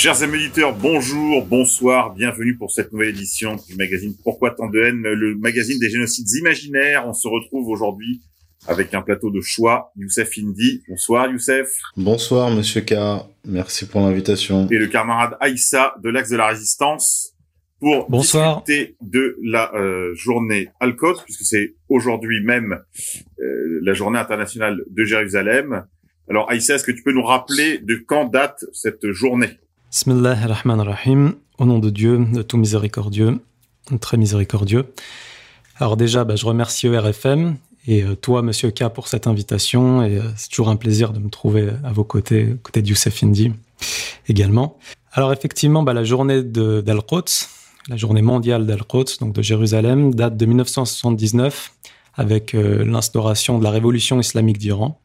Chers amis auditeurs, bonjour, bonsoir, bienvenue pour cette nouvelle édition du magazine Pourquoi tant de haine, le magazine des génocides imaginaires. On se retrouve aujourd'hui avec un plateau de choix, Youssef Indy. Bonsoir Youssef. Bonsoir Monsieur K, merci pour l'invitation. Et le camarade Aïssa de l'Axe de la Résistance pour Bonsoir. discuter de la euh, journée Al-Quds, puisque c'est aujourd'hui même euh, la journée internationale de Jérusalem. Alors Aïssa, est-ce que tu peux nous rappeler de quand date cette journée? Bismillah ar-Rahman ar-Rahim, au nom de Dieu, de tout miséricordieux, très miséricordieux. Alors déjà, bah, je remercie ERFM et euh, toi, Monsieur K, pour cette invitation. Et euh, c'est toujours un plaisir de me trouver à vos côtés, côté de Youssef Indy également. Alors effectivement, bah, la journée d'Al-Quds, la journée mondiale d'Al-Quds, donc de Jérusalem, date de 1979 avec euh, l'instauration de la révolution islamique d'Iran.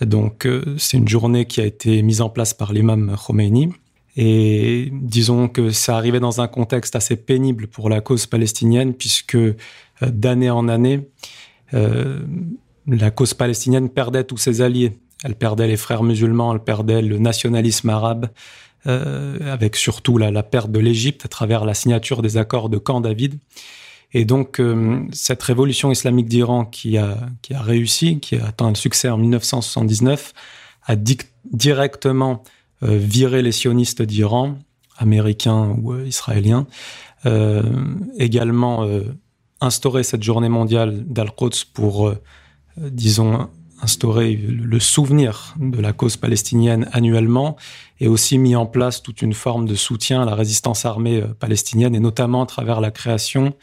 Donc c'est une journée qui a été mise en place par l'imam Khomeini. Et disons que ça arrivait dans un contexte assez pénible pour la cause palestinienne, puisque euh, d'année en année, euh, la cause palestinienne perdait tous ses alliés. Elle perdait les frères musulmans, elle perdait le nationalisme arabe, euh, avec surtout la, perte de l'Égypte à travers la signature des accords de Camp David. Et donc, cette révolution islamique d'Iran qui a, qui a réussi, qui a atteint le succès en 1979, a directement euh, viré les sionistes d'Iran, américains ou euh, israéliens, euh, également instauré cette journée mondiale d'Al-Quds pour, disons, instaurer le souvenir de la cause palestinienne annuellement et aussi mis en place toute une forme de soutien à la résistance armée palestinienne et notamment à travers la création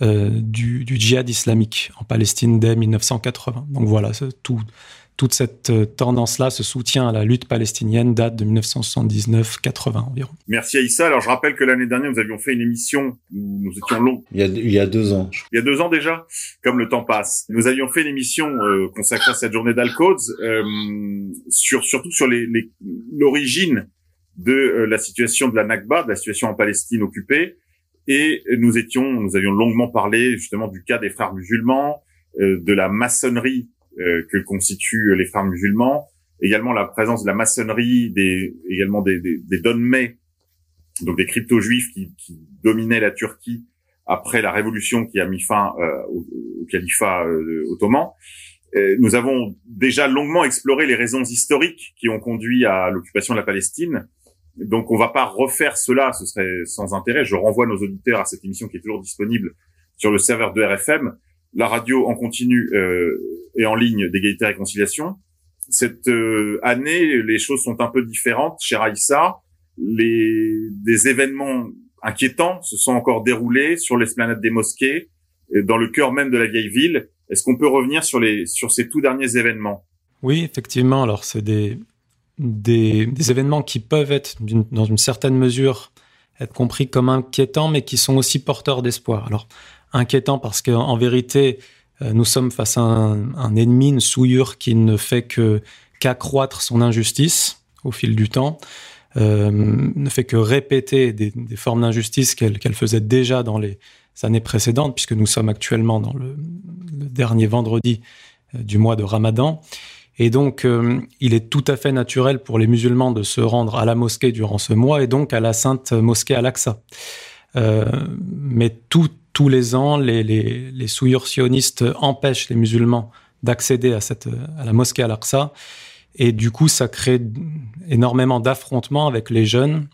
du, du djihad islamique en Palestine dès 1980. Donc voilà, tout, toute cette euh, tendance-là, ce soutien à la lutte palestinienne date de 1979-80 environ. Merci Aïssa. Alors je rappelle que l'année dernière, nous avions fait une émission où nous étions longs Il y a, il y a deux ans. je- il y a deux ans déjà, comme le temps passe. Nous avions fait une émission euh, consacrée à cette journée d'Al-Quds, euh, sur surtout sur les- les- l'origine de euh, la situation de la Nakba, de la situation en Palestine occupée, et nous étions, nous avions longuement parlé justement du cas des frères musulmans, euh, de la maçonnerie que constituent les frères musulmans, également la présence de la maçonnerie, des, également des, des, des Donmei, donc des crypto-juifs qui, qui dominaient la Turquie après la révolution qui a mis fin euh, au, au califat euh, ottoman. Euh, nous avons déjà longuement exploré les raisons historiques qui ont conduit à l'occupation de la Palestine. Donc on va pas refaire cela, ce serait sans intérêt. Je renvoie nos auditeurs à cette émission qui est toujours disponible sur le serveur de RFM, la radio en continu euh, et en ligne d'égalité et réconciliation. Cette euh, année, les choses sont un peu différentes. Cher Aïssa, les, des événements inquiétants se sont encore déroulés sur l'esplanade des mosquées, euh, dans le cœur même de la vieille ville. Est-ce qu'on peut revenir sur les sur ces tout derniers événements? Oui, effectivement. Alors, c'est des, des, des événements qui peuvent être, dans une certaine mesure, être compris comme inquiétants, mais qui sont aussi porteurs d'espoir. Alors, inquiétants parce qu'en en vérité, euh, nous sommes face à un, ennemi, une souillure qui ne fait que qu'accroître son injustice au fil du temps, euh, ne fait que répéter des, des formes d'injustice qu'elle qu'elle faisait déjà dans les années précédentes, puisque nous sommes actuellement dans le, le dernier vendredi euh, du mois de Ramadan. Et donc, euh, il est tout à fait naturel pour les musulmans de se rendre à la mosquée durant ce mois et donc à la sainte mosquée Al-Aqsa. Euh, mais tout- tous les ans, les, les, les sionistes empêchent les musulmans d'accéder à, cette, à la mosquée Al-Aqsa. Et du coup, ça crée énormément d'affrontements avec les jeunes,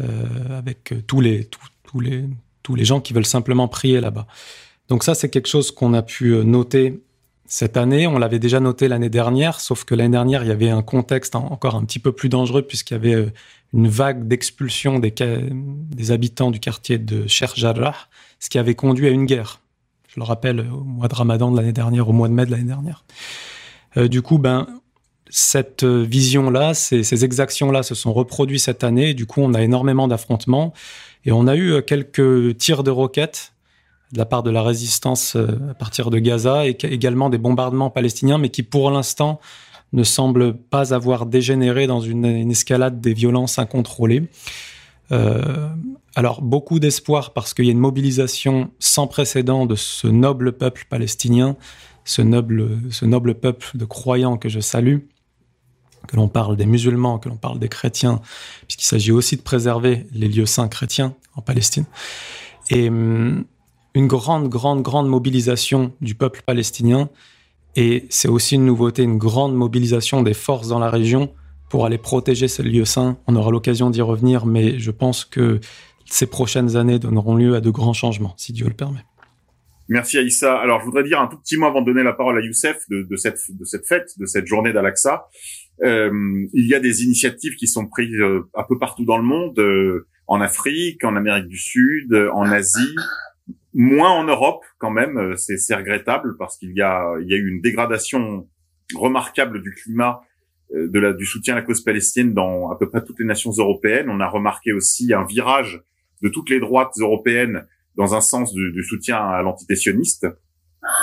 euh, avec tous les, tous, tous les, tous les gens qui veulent simplement prier là-bas. Donc ça, c'est quelque chose qu'on a pu noter cette année. On l'avait déjà noté l'année dernière, sauf que l'année dernière, il y avait un contexte en- encore un petit peu plus dangereux puisqu'il y avait euh, une vague d'expulsion des, habitants du quartier de Sheikh Jarrah, ce qui avait conduit à une guerre. je le rappelle, au mois de Ramadan de l'année dernière, au mois de mai de l'année dernière. du coup, ben, cette vision-là, ces exactions-là se sont reproduites cette année. Du coup, on a énormément d'affrontements et on a eu quelques tirs de roquettes de la part de la résistance à partir de Gaza et également des bombardements palestiniens, mais qui pour l'instant ne semblent pas avoir dégénéré dans une, une escalade des violences incontrôlées. Euh, alors beaucoup d'espoir parce qu'il y a une mobilisation sans précédent de ce noble peuple palestinien, ce noble, ce noble peuple de croyants que je salue, que l'on parle des musulmans, que l'on parle des chrétiens, puisqu'il s'agit aussi de préserver les lieux saints chrétiens en Palestine. Et hum, une grande, grande, grande mobilisation du peuple palestinien. Et c'est aussi une nouveauté, une grande mobilisation des forces dans la région pour aller protéger ces lieux saints. On aura l'occasion d'y revenir, mais je pense que ces prochaines années donneront lieu à de grands changements, si Dieu le permet. Merci Aïssa. Alors je voudrais dire un tout petit mot avant de donner la parole à Youssef de, de cette, de cette fête, de cette journée d'Al-Aqsa. Euh, il y a des initiatives qui sont prises euh, un peu partout dans le monde, euh, en Afrique, en Amérique du Sud, en Asie, moins en Europe quand même. Euh, c'est regrettable parce qu'il y a, il y a eu une dégradation remarquable du climat euh, de la, du soutien à la cause palestinienne dans à peu près toutes les nations européennes. On a remarqué aussi un virage de toutes les droites européennes dans un sens du, du soutien à l'entité sioniste.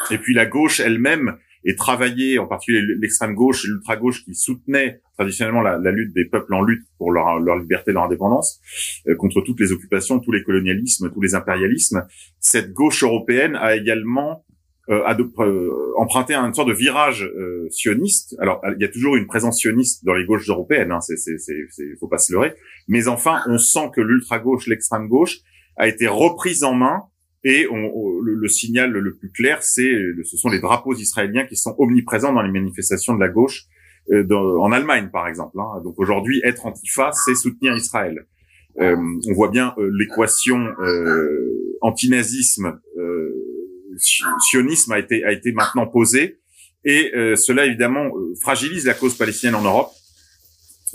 Et puis la gauche elle-même est travaillée, en particulier l'extrême gauche et l'ultra gauche qui soutenaient traditionnellement la, lutte des peuples en lutte pour leur, leur liberté, leur indépendance, euh, contre toutes les occupations, tous les colonialismes, tous les impérialismes. Cette gauche européenne a également euh, euh, emprunté une sorte de virage euh, sioniste. Alors, il y a toujours une présence sioniste dans les gauches européennes, hein, c'est, c'est, c'est, faut pas se leurrer. Mais enfin, on sent que l'ultra gauche, l'extrême gauche, a été reprise en main. Et on, le, signal le plus clair, c'est, ce sont les drapeaux israéliens qui sont omniprésents dans les manifestations de la gauche euh, en Allemagne, par exemple. Hein. Donc aujourd'hui, être antifa, c'est soutenir Israël. Euh, on voit bien l'équation antinazisme sionisme a été a été maintenant posé et euh, cela évidemment euh, fragilise la cause palestinienne en Europe,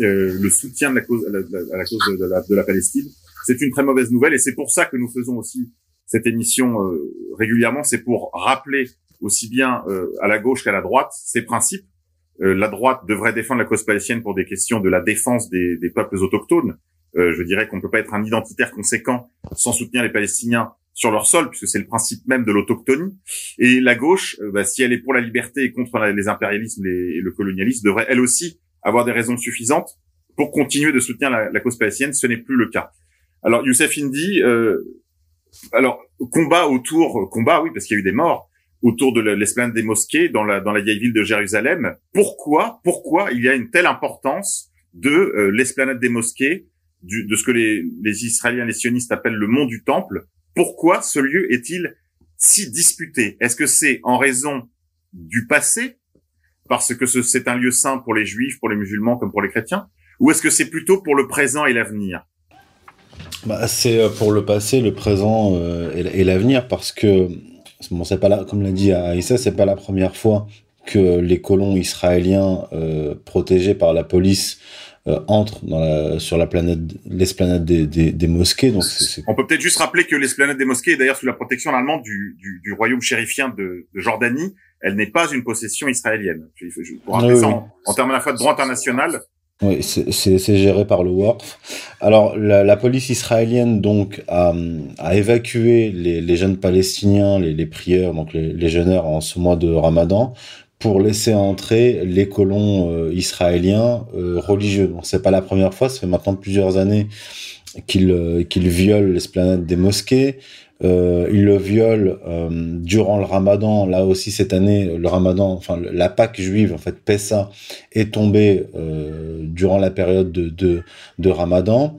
euh, le soutien de la cause à la, à la cause de la, de la Palestine. C'est une très mauvaise nouvelle et c'est pour ça que nous faisons aussi cette émission régulièrement. C'est pour rappeler aussi bien à la gauche qu'à la droite ces principes. la droite devrait défendre la cause palestinienne pour des questions de la défense des, des peuples autochtones. je dirais qu'on ne peut pas être un identitaire conséquent sans soutenir les Palestiniens sur leur sol, puisque c'est le principe même de l'autochtonie. Et la gauche, euh, bah, si elle est pour la liberté et contre les impérialismes et le colonialisme, devrait elle aussi avoir des raisons suffisantes pour continuer de soutenir la, cause palestinienne. Ce n'est plus le cas. Alors Youssef Indy, euh, alors combat autour, combat oui, parce qu'il y a eu des morts autour de l'esplanade des mosquées dans la dans la vieille ville de Jérusalem. Pourquoi, pourquoi il y a une telle importance de euh, l'esplanade des mosquées, du, de ce que les, les Israéliens, les sionistes appellent le mont du Temple, pourquoi ce lieu est-il si disputé? Est-ce que c'est en raison du passé, parce que c'est un lieu saint pour les juifs, pour les musulmans comme pour les chrétiens, ou est-ce que c'est plutôt pour le présent et l'avenir? Bah, C'est euh, pour le passé, le présent euh, et l'avenir, parce que bon, c'est pas là, comme l'a dit Aïssa, c'est pas la première fois que les colons israéliens euh, protégés par la police euh, entre dans la, sur la planète, l'esplanade des, des, des, mosquées. Donc On peut peut-être juste rappeler que l'esplanade des mosquées est d'ailleurs sous la protection allemande du, du, du royaume chérifien de, de, Jordanie. Elle n'est pas une possession israélienne. Pour rappeler ça en, termes à la fois de droit international, oui, c'est géré par le WORF. Alors, la, la, police israélienne donc a, a évacué les, les, jeunes palestiniens, les, les prieurs, donc les, les jeûneurs en ce mois de Ramadan, pour laisser entrer les colons euh, israéliens euh, religieux. Donc c'est pas la première fois, ça fait maintenant plusieurs années qu'ils euh, qu'ils violent l'esplanade des mosquées. Euh, ils le violent durant le Ramadan. Là aussi cette année, le Ramadan, enfin la Pâque juive, en fait Pessa, est tombée durant la période de, de, de Ramadan.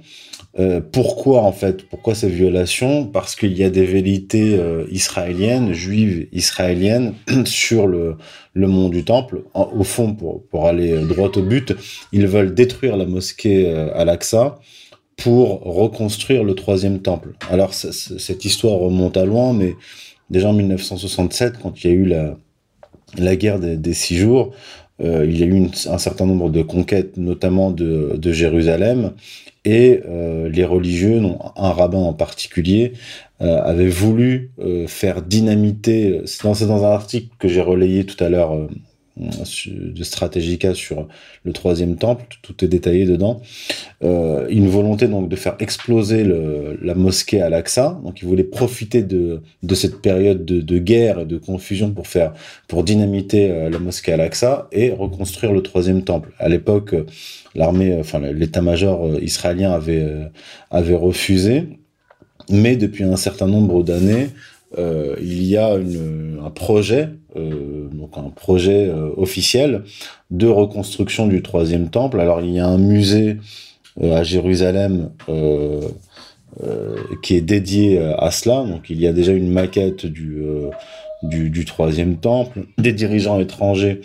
Euh, pourquoi en fait? Pourquoi ces violations Parce qu'il y a des vérités euh, israéliennes, juives israéliennes, sur le, le mont du Temple. au fond, pour, pour aller droit au but, ils veulent détruire la mosquée euh, Al-Aqsa pour reconstruire le troisième temple. Alors cette histoire remonte à loin, mais déjà en 1967, quand il y a eu la, la guerre des, six jours, il y a eu un certain nombre de conquêtes, notamment de, de Jérusalem, et les religieux, non, un rabbin en particulier, avait voulu faire dynamiter. C'est dans, dans, un article que j'ai relayé tout à l'heure de Stratégica sur le troisième temple, tout est détaillé dedans. Euh, une volonté donc de faire exploser la mosquée à l'Aqsa. Donc il voulait profiter de, cette période de, guerre et de confusion pour faire pour dynamiter euh, la mosquée à l'Aqsa et reconstruire le troisième temple. À l'époque, l'armée, enfin l'état-major euh, israélien avait avait refusé, mais depuis un certain nombre d'années, euh, il y a un projet, euh, donc un projet euh, officiel de reconstruction du troisième temple. Alors il y a un musée à Jérusalem qui est dédié à cela. Donc il y a déjà une maquette du, troisième temple. Des dirigeants étrangers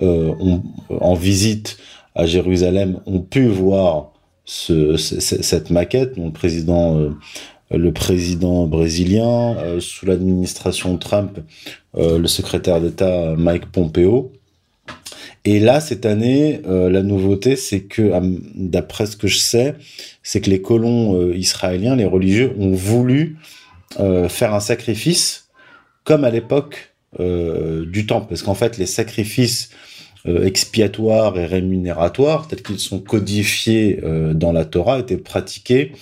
en visite à Jérusalem ont pu voir ce, cette maquette. Donc, le président le président brésilien, euh, sous l'administration Trump, euh, le secrétaire d'État Mike Pompeo. Et là, cette année, euh, la nouveauté, c'est que, d'après ce que je sais, c'est que les colons israéliens, les religieux, ont voulu faire un sacrifice, comme à l'époque du temple. Parce qu'en fait, les sacrifices expiatoires et rémunératoires, tels qu'ils sont codifiés dans la Torah, étaient pratiqués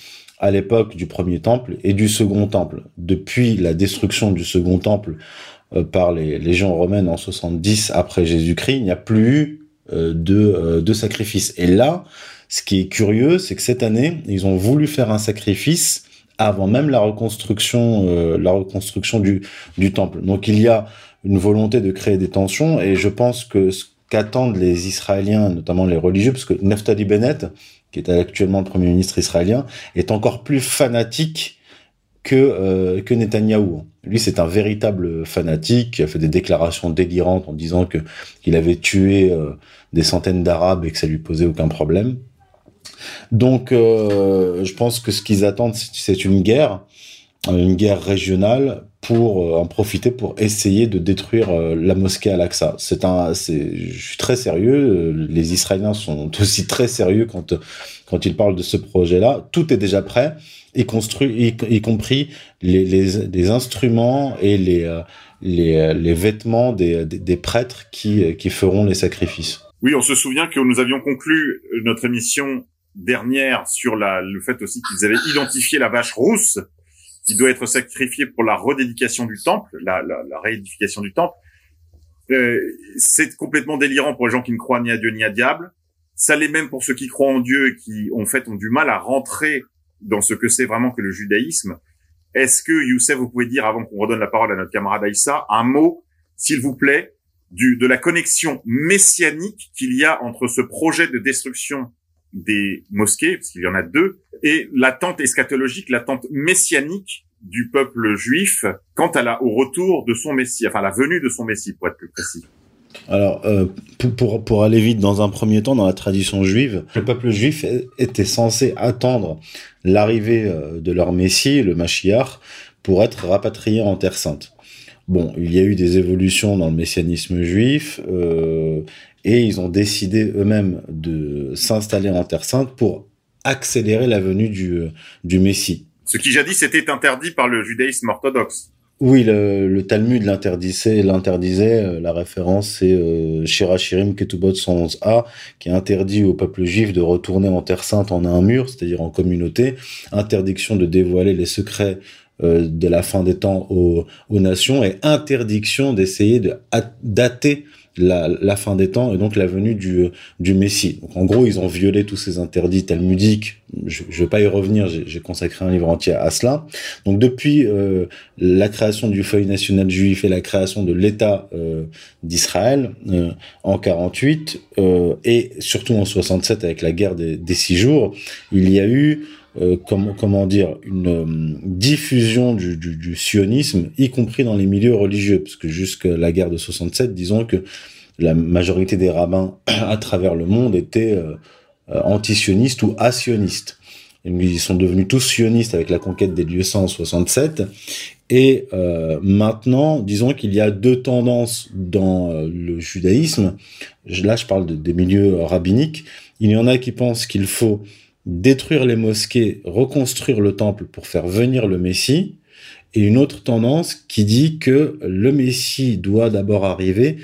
à l'époque du premier temple et du second temple. Depuis la destruction du second temple euh, par les légions romaines en 70 après Jésus-Christ, il n'y a plus eu euh, de, euh, de sacrifice. Et là, ce qui est curieux, c'est que cette année, ils ont voulu faire un sacrifice avant même la reconstruction, la reconstruction du, du temple. Donc il y a une volonté de créer des tensions et je pense que ce qu'attendent les Israéliens, notamment les religieux, parce que Neftali Bennett, qui est actuellement le premier ministre israélien, est encore plus fanatique que euh, que Netanyahou. Lui, c'est un véritable fanatique qui a fait des déclarations délirantes en disant que qu'il avait tué euh, des centaines d'Arabes et que ça lui posait aucun problème. Donc, euh, je pense que ce qu'ils attendent, c'est une guerre, une guerre régionale pour en profiter pour essayer de détruire la mosquée Al-Aqsa. C'est un, c'est, je suis très sérieux. Les Israéliens sont aussi très sérieux quand quand ils parlent de ce projet-là. Tout est déjà prêt, y construit, y, compris les, les, les, instruments et les les, les vêtements des, des, prêtres qui qui feront les sacrifices. Oui, on se souvient que nous avions conclu notre émission dernière sur la, le fait aussi qu'ils avaient identifié la vache rousse qui doit être sacrifié pour la redédication du temple, la, la, la réédification du temple. Euh, c'est complètement délirant pour les gens qui ne croient ni à Dieu ni à diable. Ça l'est même pour ceux qui croient en Dieu et qui, en fait, ont du mal à rentrer dans ce que c'est vraiment que le judaïsme. Est-ce que, Youssef, vous pouvez dire, avant qu'on redonne la parole à notre camarade Aïssa, un mot, s'il vous plaît, du, de la connexion messianique qu'il y a entre ce projet de destruction des mosquées, parce qu'il y en a deux, et l'attente eschatologique, l'attente messianique du peuple juif quant à la, au retour de son Messie, enfin la venue de son Messie, pour être plus précis. Alors, euh, pour, pour aller vite, dans un premier temps, dans la tradition juive, le peuple juif était censé attendre l'arrivée euh, de leur Messie, le Mashiach, pour être rapatrié en Terre Sainte. Bon, il y a eu des évolutions dans le messianisme juif, euh, et ils ont décidé eux-mêmes de s'installer en Terre Sainte pour accélérer la venue du, euh, du Messie. Ce qui jadis était interdit par le judaïsme orthodoxe. Oui, le, le Talmud l'interdisait. L'interdisait. Euh, la référence, c'est euh, Shirachirim Ketubot 111a, qui interdit au peuple juif de retourner en Terre Sainte en un mur, c'est-à-dire en communauté. Interdiction de dévoiler les secrets euh, de la fin des temps aux, aux nations et interdiction d'essayer de dater la, la, fin des temps et donc la venue du, du Messie. Donc en gros, ils ont violé tous ces interdits talmudiques. Je ne vais pas y revenir, j'ai consacré un livre entier à cela. Donc depuis euh, la création du feuille national juif et la création de l'État euh, d'Israël euh, en 48 euh, et surtout en 67 avec la guerre des, des six jours, il y a eu euh, comment, dire, une euh, diffusion du, sionisme, y compris dans les milieux religieux, parce que jusqu'à la guerre de 67, disons que la majorité des rabbins à travers le monde étaient euh, anti-sionistes ou asionistes. Ils sont devenus tous sionistes avec la conquête des lieux saints en 67. Et maintenant, disons qu'il y a deux tendances dans le judaïsme. Là, je parle de, des milieux rabbiniques. Il y en a qui pensent qu'il faut détruire les mosquées, reconstruire le temple pour faire venir le Messie. Et une autre tendance qui dit que le Messie doit d'abord arriver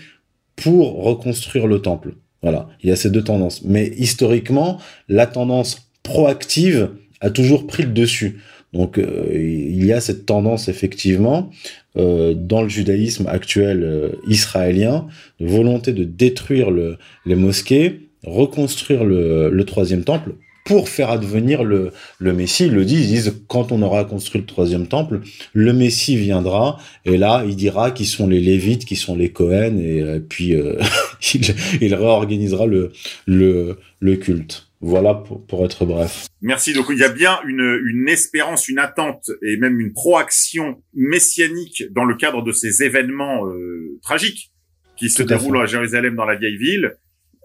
pour reconstruire le temple. Voilà, il y a ces deux tendances. Mais historiquement, la tendance proactive a toujours pris le dessus. Donc euh, il y a cette tendance effectivement euh, dans le judaïsme actuel euh, israélien, de volonté de détruire le, les mosquées, reconstruire le troisième temple pour faire advenir le, le Messie. Ils le disent, ils disent, quand on aura construit le troisième temple, le Messie viendra, et là, il dira qui sont les Lévites, qui sont les Cohen, et euh, puis euh, il, il, réorganisera le, le, le culte. Voilà pour, pour, être bref. Merci. Donc il y a bien une, une espérance, une attente et même une proaction messianique dans le cadre de ces événements euh, tragiques qui se déroulent à, à, Jérusalem dans la vieille ville.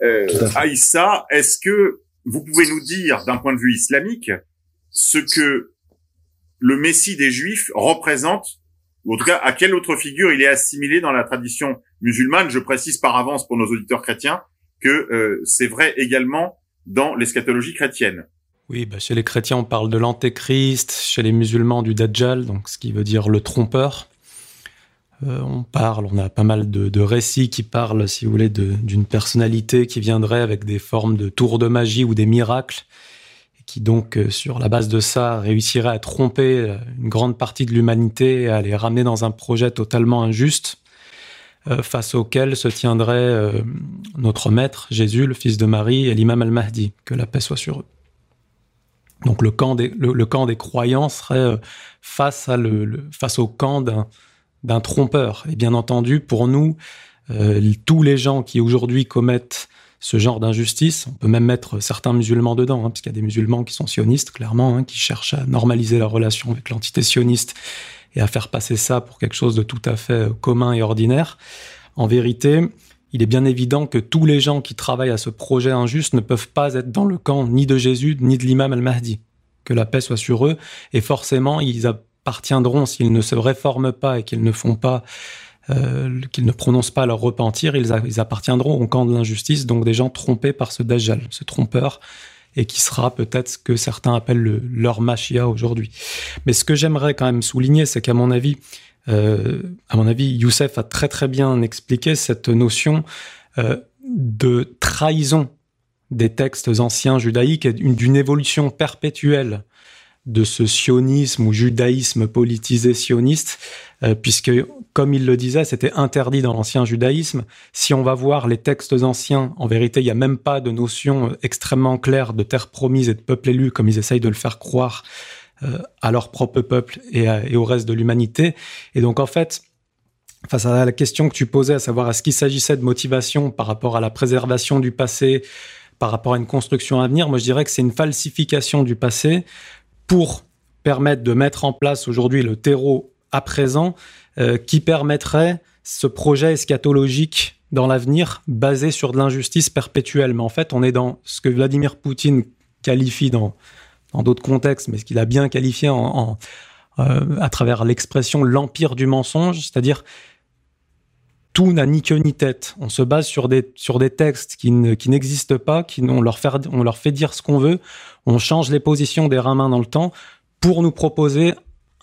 Euh, Aïssa, est-ce que vous pouvez nous dire, d'un point de vue islamique, ce que le Messie des Juifs représente, ou en tout cas à quelle autre figure il est assimilé dans la tradition musulmane. Je précise par avance pour nos auditeurs chrétiens que euh, c'est vrai également dans l'eschatologie chrétienne. Oui, bah chez les chrétiens, on parle de l'antéchrist, chez les musulmans du Dajjal, donc ce qui veut dire le trompeur. Euh, on parle, on a pas mal de, récits qui parlent, si vous voulez, d'une personnalité qui viendrait avec des formes de tours de magie ou des miracles, et qui donc, euh, sur la base de ça, réussirait à tromper euh, une grande partie de l'humanité et à les ramener dans un projet totalement injuste, face auquel se tiendrait notre maître, Jésus, le fils de Marie, et l'imam al-Mahdi, que la paix soit sur eux. Donc le camp des, le, camp des croyants serait face, à le face au camp d'un d'un trompeur. Et bien entendu, pour nous, euh, tous les gens qui aujourd'hui commettent ce genre d'injustice, on peut même mettre certains musulmans dedans, hein, parce y a des musulmans qui sont sionistes, clairement, hein, qui cherchent à normaliser leur relation avec l'entité sioniste et à faire passer ça pour quelque chose de tout à fait commun et ordinaire. En vérité, il est bien évident que tous les gens qui travaillent à ce projet injuste ne peuvent pas être dans le camp ni de Jésus, ni de l'imam al-Mahdi. Que la paix soit sur eux, et forcément, ils, appartiendront s'ils ne se réforment pas et qu'ils ne font pas euh, qu'ils ne prononcent pas leur repentir, ils, appartiendront au camp de l'injustice, donc des gens trompés par ce Dajjal, ce trompeur, et qui sera peut-être ce que certains appellent le, leur machia aujourd'hui. Mais ce que j'aimerais quand même souligner, c'est qu'à mon avis, euh, à mon avis, Youssef a très très bien expliqué cette notion euh, de trahison des textes anciens judaïques et d'une évolution perpétuelle de ce sionisme ou judaïsme politisé sioniste, euh, puisque, comme il le disait, c'était interdit dans l'ancien judaïsme. Si on va voir les textes anciens, en vérité, il n'y a même pas de notion extrêmement claire de terre promise et de peuple élu, comme ils essayent de le faire croire euh, à leur propre peuple et, et au reste de l'humanité. Et donc, en fait, face à la question que tu posais, à savoir est-ce qu'il s'agissait de motivation par rapport à la préservation du passé, par rapport à une construction à venir, moi je dirais que c'est une falsification du passé pour permettre de mettre en place aujourd'hui le terreau à présent euh, qui permettrait ce projet eschatologique dans l'avenir basé sur de l'injustice perpétuelle. Mais en fait, on est dans ce que Vladimir Poutine qualifie dans d'autres contextes, mais ce qu'il a bien qualifié euh, à travers l'expression l'empire du mensonge, c'est-à-dire tout n'a ni queue ni tête. On se base sur des, sur des textes qui, ne, qui n'existent pas, qui on leur, fait, on leur fait dire ce qu'on veut, on change les positions des ramins dans le temps pour nous proposer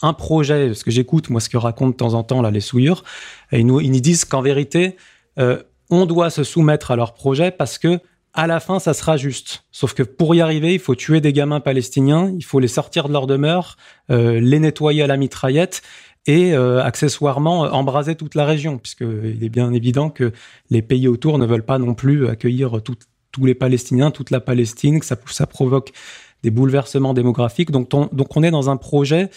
un projet. Ce que j'écoute, moi, ce que racontent de temps en temps là, les souillures, et ils nous, ils nous disent qu'en vérité, euh, on doit se soumettre à leur projet parce que à la fin, ça sera juste. Sauf que pour y arriver, il faut tuer des gamins palestiniens, il faut les sortir de leur demeure, euh, les nettoyer à la mitraillette et euh, accessoirement embraser toute la région, puisqu'il est bien évident que les pays autour ne veulent pas non plus accueillir tous les Palestiniens, toute la Palestine, que ça, ça provoque des bouleversements démographiques. Donc on, donc on est dans un projet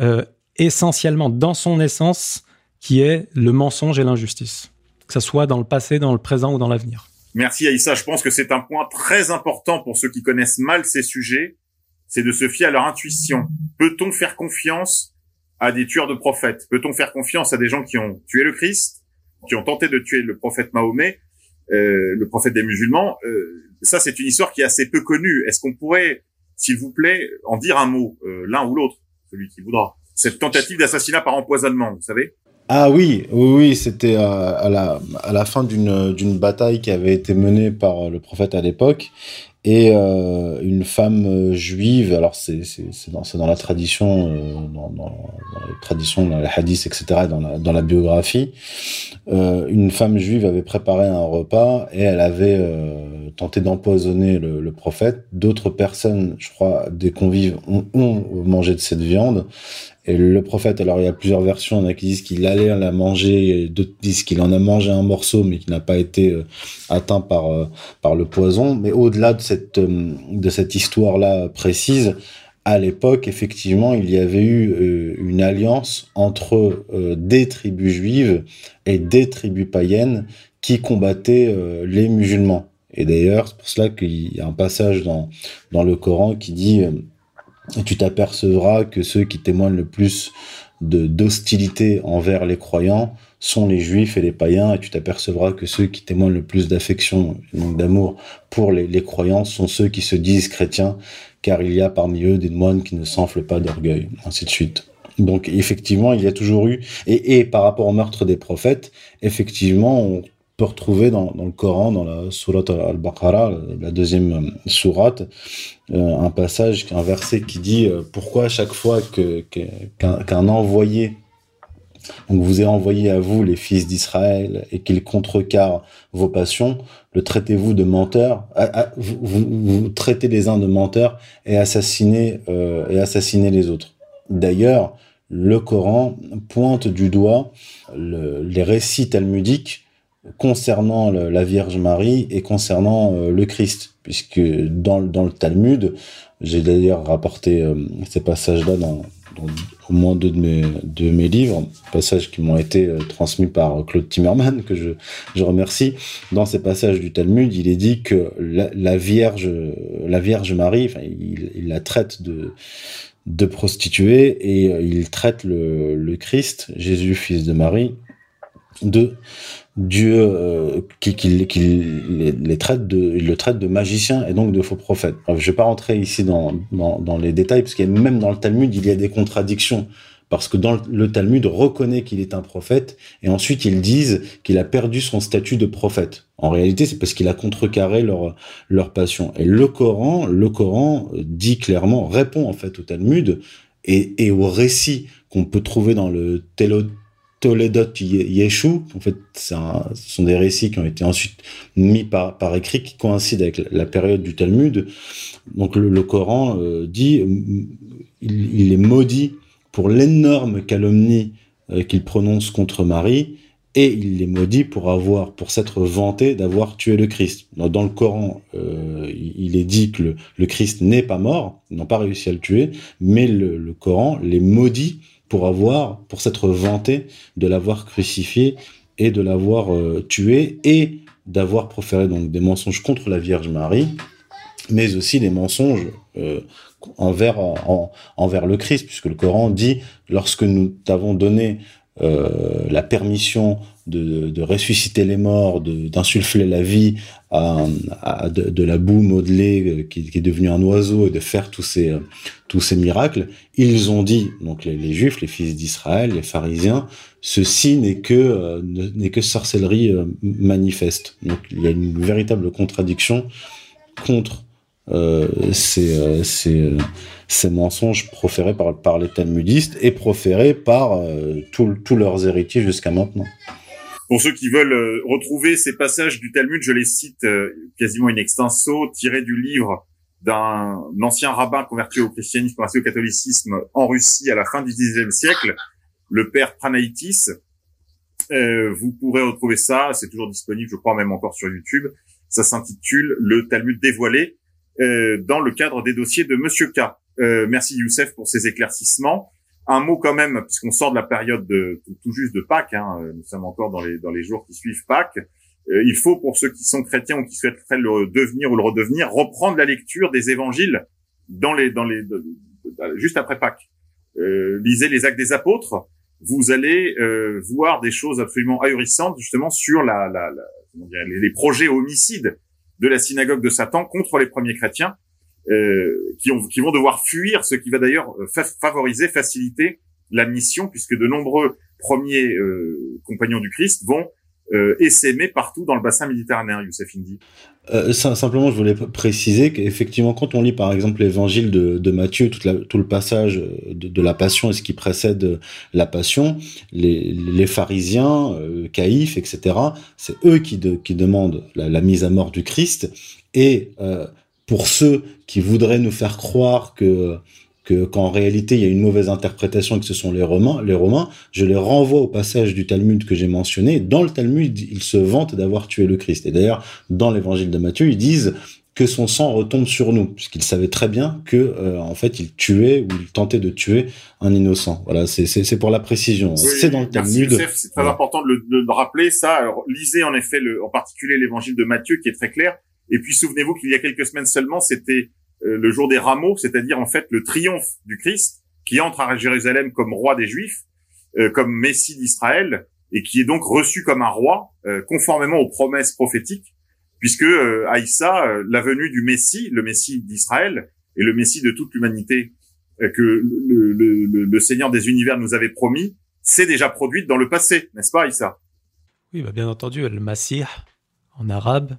euh, essentiellement dans son essence qui est le mensonge et l'injustice, que ce soit dans le passé, dans le présent ou dans l'avenir. Merci Aïssa, je pense que c'est un point très important pour ceux qui connaissent mal ces sujets, c'est de se fier à leur intuition. Peut-on faire confiance à des tueurs de prophètes Peut-on faire confiance à des gens qui ont tué le Christ, qui ont tenté de tuer le prophète Mahomet, euh, le prophète des musulmans euh, Ça, c'est une histoire qui est assez peu connue. Est-ce qu'on pourrait s'il vous plaît, en dire un mot, euh, l'un ou l'autre, celui qui voudra. Cette tentative d'assassinat par empoisonnement, vous savez? Ah oui, oui, oui, c'était à la, à la fin d'une d'une bataille qui avait été menée par le prophète à l'époque et euh, une femme euh, juive. Alors c'est dans dans la tradition, euh, dans, dans, dans la tradition, dans les hadiths, etc. Dans la dans la biographie, euh, une femme juive avait préparé un repas et elle avait euh, tenté d'empoisonner le, le, prophète. D'autres personnes, je crois, des convives ont, ont mangé de cette viande et le prophète, alors il y a plusieurs versions, il y en a qui disent qu'il allait la manger, d'autres disent qu'il en a mangé un morceau, mais qu'il n'a pas été euh, atteint par euh, par le poison. Mais au-delà de cette euh, de cette histoire-là précise, à l'époque, effectivement, il y avait eu une alliance entre des tribus juives et des tribus païennes qui combattaient les musulmans. Et d'ailleurs, c'est pour cela qu'il y a un passage dans dans le Coran qui dit et tu t'apercevras que ceux qui témoignent le plus d'hostilité envers les croyants sont les juifs et les païens, et tu t'apercevras que ceux qui témoignent le plus d'affection, donc d'amour pour les, les croyants, sont ceux qui se disent chrétiens, car il y a parmi eux des moines qui ne s'enflent pas d'orgueil, ainsi de suite. Donc effectivement, il y a toujours eu, et, et par rapport au meurtre des prophètes, effectivement, on peut retrouver dans, dans, le Coran, dans la sourate al-Baqarah, la deuxième sourate, euh, un passage, un verset qui dit euh, pourquoi chaque fois que qu'un qu envoyé donc vous est envoyé à vous les fils d'Israël et qu'il contrecarre vos passions, le traitez-vous de menteur, vous, vous, vous, traitez les uns de menteurs et assassinez euh, et assassinez les autres. D'ailleurs, le Coran pointe du doigt le, les récits talmudiques concernant la Vierge Marie et concernant euh, le Christ, puisque dans, dans le Talmud, j'ai d'ailleurs rapporté euh, ces passages-là dans, au moins deux de mes, de mes livres, passages qui m'ont été euh, transmis par Claude Timmerman, que je, je remercie. Dans ces passages du Talmud, il est dit que la, Vierge, la Vierge Marie, il, il la traite de de prostituée et il traite le, le Christ, Jésus, fils de Marie, de Dieu euh, qui, qui, qui les, traite de, le traite de magiciens et donc de faux prophètes. Alors, je vais pas rentrer ici dans, dans, dans les détails parce a même dans le Talmud il y a des contradictions parce que dans le Talmud reconnaît qu'il est un prophète et ensuite ils disent qu'il a perdu son statut de prophète. En réalité, c'est parce qu'il a contrecarré leur leur passion. Et le Coran, le Coran dit clairement répond en fait au Talmud et, et au récit qu'on peut trouver dans le Télod Toledot Yeshu, en fait, ce sont des récits qui ont été ensuite mis par, écrit, qui coïncident avec la période du Talmud. Donc le, Coran euh, dit, il, est maudit pour l'énorme calomnie euh, qu'il prononce contre Marie, et il est maudit pour avoir, pour s'être vanté d'avoir tué le Christ. Dans, le Coran, euh, il est dit que le, le Christ n'est pas mort, ils n'ont pas réussi à le tuer, mais le, le Coran les maudit pour avoir, pour s'être vanté de l'avoir crucifié et de l'avoir euh, tué et d'avoir proféré donc des mensonges contre la Vierge Marie, mais aussi des mensonges euh, envers en, envers le Christ, puisque le Coran dit lorsque nous t'avons donné euh, la permission de, de, ressusciter les morts, d'insuffler la vie à, à de, de, la boue modelée euh, qui, qui, est devenue un oiseau et de faire tous ces euh, tous ces miracles, ils ont dit donc les, les juifs, les fils d'Israël, les pharisiens, ceci n'est que euh, n'est que sorcellerie manifeste. Donc il y a une véritable contradiction contre ces, ces, ces mensonges proférés par, par les talmudistes et proférés par tous leurs héritiers jusqu'à maintenant. Pour ceux qui veulent euh, retrouver ces passages du Talmud, je les cite euh, quasiment in extenso, tirés du livre d'un ancien rabbin converti au christianisme, converti au catholicisme en Russie à la fin du XIXe siècle, le père Pranaitis. Euh, vous pourrez retrouver ça, c'est toujours disponible, je crois même encore sur YouTube. Ça s'intitule Le Talmud dévoilé euh, dans le cadre des dossiers de Monsieur K. Euh, merci Youssef pour ces éclaircissements. Un mot quand même, puisqu'on sort de la période de, tout, juste de Pâques, hein, nous sommes encore dans les, dans les jours qui suivent Pâques, euh, il faut pour ceux qui sont chrétiens ou qui souhaiteraient le devenir ou le redevenir, reprendre la lecture des évangiles dans les, dans les, juste après Pâques. Euh, lisez les actes des apôtres, vous allez euh, voir des choses absolument ahurissantes justement sur la, la, la les, les projets homicides de la synagogue de Satan contre les premiers chrétiens euh, qui, ont, qui vont devoir fuir, ce qui va d'ailleurs favoriser, faciliter la mission, puisque de nombreux premiers compagnons du Christ vont euh, essaimer partout dans le bassin méditerranéen, Youssef Indy euh, Simplement, je voulais préciser qu'effectivement, quand on lit par exemple l'évangile de, Matthieu, tout le passage de, de, la passion et ce qui précède la passion, les, pharisiens, euh, etc., c'est eux qui, de, qui demandent la, mise à mort du Christ. Et euh, pour ceux qui voudraient nous faire croire que que qu'en réalité il y a une mauvaise interprétation et que ce sont les Romains, les Romains, je les renvoie au passage du Talmud que j'ai mentionné. Dans le Talmud, ils se vantent d'avoir tué le Christ. Et d'ailleurs, dans l'évangile de Matthieu, ils disent que son sang retombe sur nous, puisqu'ils savaient très bien que euh, en fait il tuait ou il tentait de tuer un innocent. Voilà, c'est c'est pour la précision. c'est dans le Talmud. C'est très important de le, de rappeler ça. Alors, lisez en effet le, en particulier l'évangile de Matthieu qui est très clair. Et puis souvenez-vous qu'il y a quelques semaines seulement, c'était le jour des rameaux, c'est-à-dire en fait le triomphe du Christ qui entre à Jérusalem comme roi des Juifs, euh, comme Messie d'Israël, et qui est donc reçu comme un roi, euh, conformément aux promesses prophétiques, puisque Aïssa, la venue du Messie, le Messie d'Israël, et le Messie de toute l'humanité que le, le, le, Seigneur des univers nous avait promis, s'est déjà produite dans le passé, n'est-ce pas Aïssa? Oui, bah bien entendu, le Massih en arabe,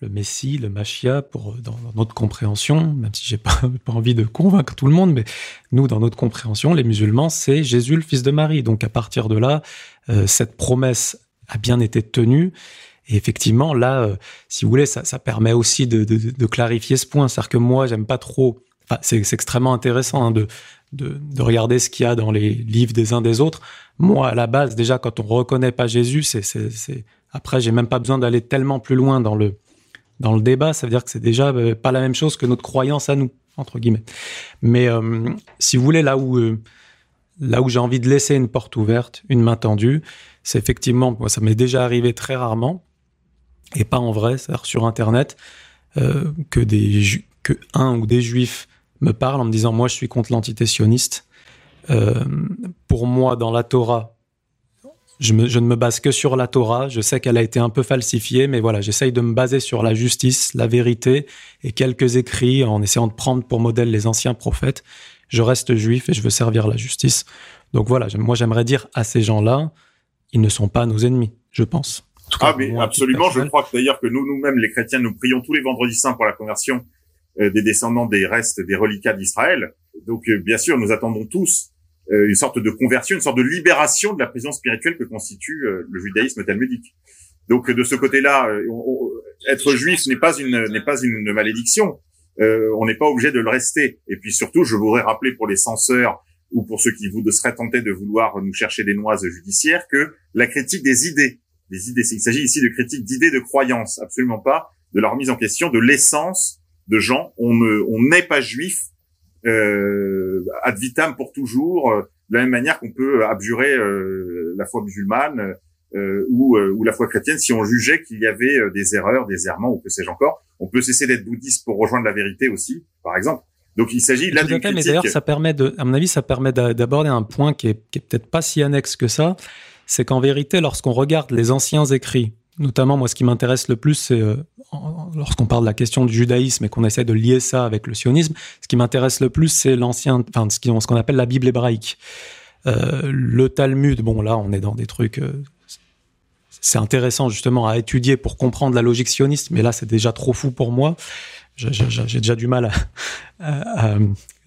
le Messie, le Machia, pour dans, notre compréhension, même si j'ai pas, pas envie de convaincre tout le monde, mais nous, dans notre compréhension, les musulmans, c'est Jésus, le fils de Marie. Donc à partir de là, euh, cette promesse a bien été tenue. Et effectivement, là, euh, si vous voulez, ça, ça permet aussi de, de, clarifier ce point. C'est-à-dire que moi, j'aime pas trop. Enfin, c'est extrêmement intéressant hein, de, de, de, regarder ce qu'il y a dans les livres des uns des autres. Moi, à la base, déjà, quand on reconnaît pas Jésus, c'est, c'est, après, j'ai même pas besoin d'aller tellement plus loin dans le dans le débat, ça veut dire que c'est déjà euh, pas la même chose que notre croyance à nous, entre guillemets. Mais euh, si vous voulez, là où, euh, où j'ai envie de laisser une porte ouverte, une main tendue, c'est effectivement, moi, ça m'est déjà arrivé très rarement, et pas en vrai, c'est-à-dire sur Internet, que, des que un ou des juifs me parlent en me disant, moi, je suis contre l'entité sioniste. pour moi, dans la Torah, je, ne me base que sur la Torah. Je sais qu'elle a été un peu falsifiée, mais voilà, j'essaye de me baser sur la justice, la vérité et quelques écrits en essayant de prendre pour modèle les anciens prophètes. Je reste juif et je veux servir la justice. Donc voilà, moi j'aimerais dire à ces gens-là, ils ne sont pas nos ennemis, je pense. ah mais absolument, je crois d'ailleurs que nous nous-mêmes les chrétiens nous prions tous les vendredis saints pour la conversion euh, des descendants des restes des reliquats d'Israël. Donc euh, bien sûr, nous attendons tous une sorte de conversion, une sorte de libération de la prison spirituelle que constitue euh, le judaïsme talmudique. Donc de ce côté-là, euh, être juif n'est pas une n'est pas une malédiction. on n'est pas obligé de le rester. Et puis surtout, je voudrais rappeler pour les censeurs ou pour ceux qui vous seraient tentés de vouloir nous chercher des noises judiciaires que la critique des idées, des idées, il s'agit ici de critique d'idées, de croyances, absolument pas de leur mise en question de l'essence de gens. On ne, on n'est pas juif euh, ad vitam pour toujours, euh, de la même manière qu'on peut abjurer euh, la foi musulmane euh, ou, ou la foi chrétienne si on jugeait qu'il y avait des erreurs, des errements ou que sais-je encore. On peut cesser d'être bouddhiste pour rejoindre la vérité aussi, par exemple. Donc il s'agit là d'une. Mais d'ailleurs, ça permet de, à mon avis, ça permet d'aborder un point qui est, qui est peut-être pas si annexe que ça. C'est qu'en vérité, lorsqu'on regarde les anciens écrits notamment, moi, ce qui m'intéresse le plus, c'est euh, lorsqu'on parle de la question du judaïsme et qu'on essaie de lier ça avec le sionisme, ce qui m'intéresse le plus, c'est l'ancien, enfin, ce qu'on appelle la Bible hébraïque. Euh, le Talmud, bon, là, on est dans des trucs. Euh, c'est intéressant justement à étudier pour comprendre la logique sioniste, mais là, c'est déjà trop fou pour moi. J'ai déjà du mal à,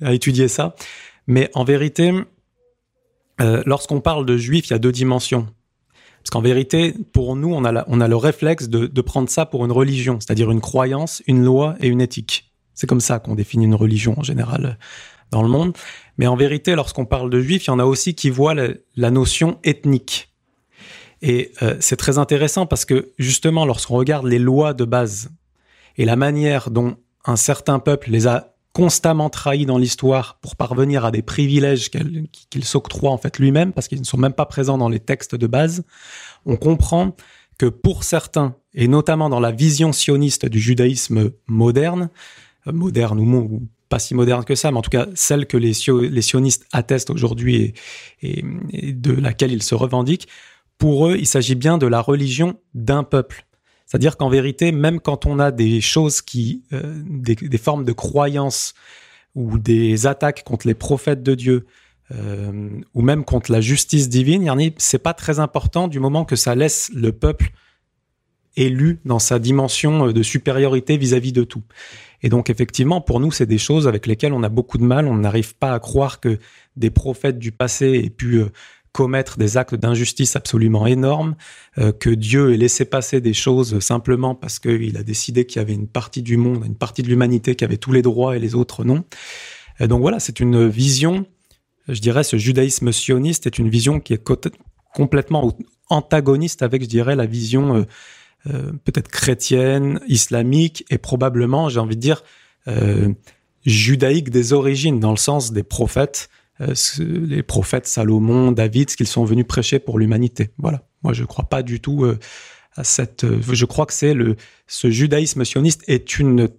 à, étudier ça. Mais en vérité, lorsqu'on parle de juifs, il y a deux dimensions. Parce qu'en vérité, pour nous, on a, le réflexe de, prendre ça pour une religion, c'est-à-dire une croyance, une loi et une éthique. C'est comme ça qu'on définit une religion en général dans le monde. Mais en vérité, lorsqu'on parle de juifs, il y en a aussi qui voient la, notion ethnique. Et euh, c'est très intéressant parce que justement, lorsqu'on regarde les lois de base et la manière dont un certain peuple les a constamment trahi dans l'histoire pour parvenir à des privilèges qu'il s'octroie en fait lui-même parce qu'ils ne sont même pas présents dans les textes de base, on comprend que pour certains, et notamment dans la vision sioniste du judaïsme moderne, euh, moderne ou, pas si moderne que ça, mais en tout cas celle que les, sionistes attestent aujourd'hui et, de laquelle ils se revendiquent, pour eux, il s'agit bien de la religion d'un peuple. C'est-à-dire qu'en vérité, même quand on a des choses qui, euh, des, formes de croyances ou des attaques contre les prophètes de Dieu, euh, ou même contre la justice divine, c'est pas très important du moment que ça laisse le peuple élu dans sa dimension de supériorité vis-à-vis -vis de tout. Et donc effectivement, pour nous, c'est des choses avec lesquelles on a beaucoup de mal. On n'arrive pas à croire que des prophètes du passé aient pu euh, commettre des actes d'injustice absolument énormes, euh, que Dieu ait laissé passer des choses simplement parce qu'il a décidé qu'il y avait une partie du monde, une partie de l'humanité qui avait tous les droits et les autres non. Et donc voilà, c'est une vision, je dirais, ce judaïsme sioniste est une vision qui est complètement antagoniste avec, je dirais, la vision euh, euh, peut-être chrétienne, islamique et probablement, j'ai envie de dire, judaïque des origines, dans le sens des prophètes les prophètes Salomon, David, ce qu'ils sont venus prêcher pour l'humanité. Voilà. Moi, je ne crois pas du tout euh, à cette. Euh, je crois que c'est le ce judaïsme sioniste est une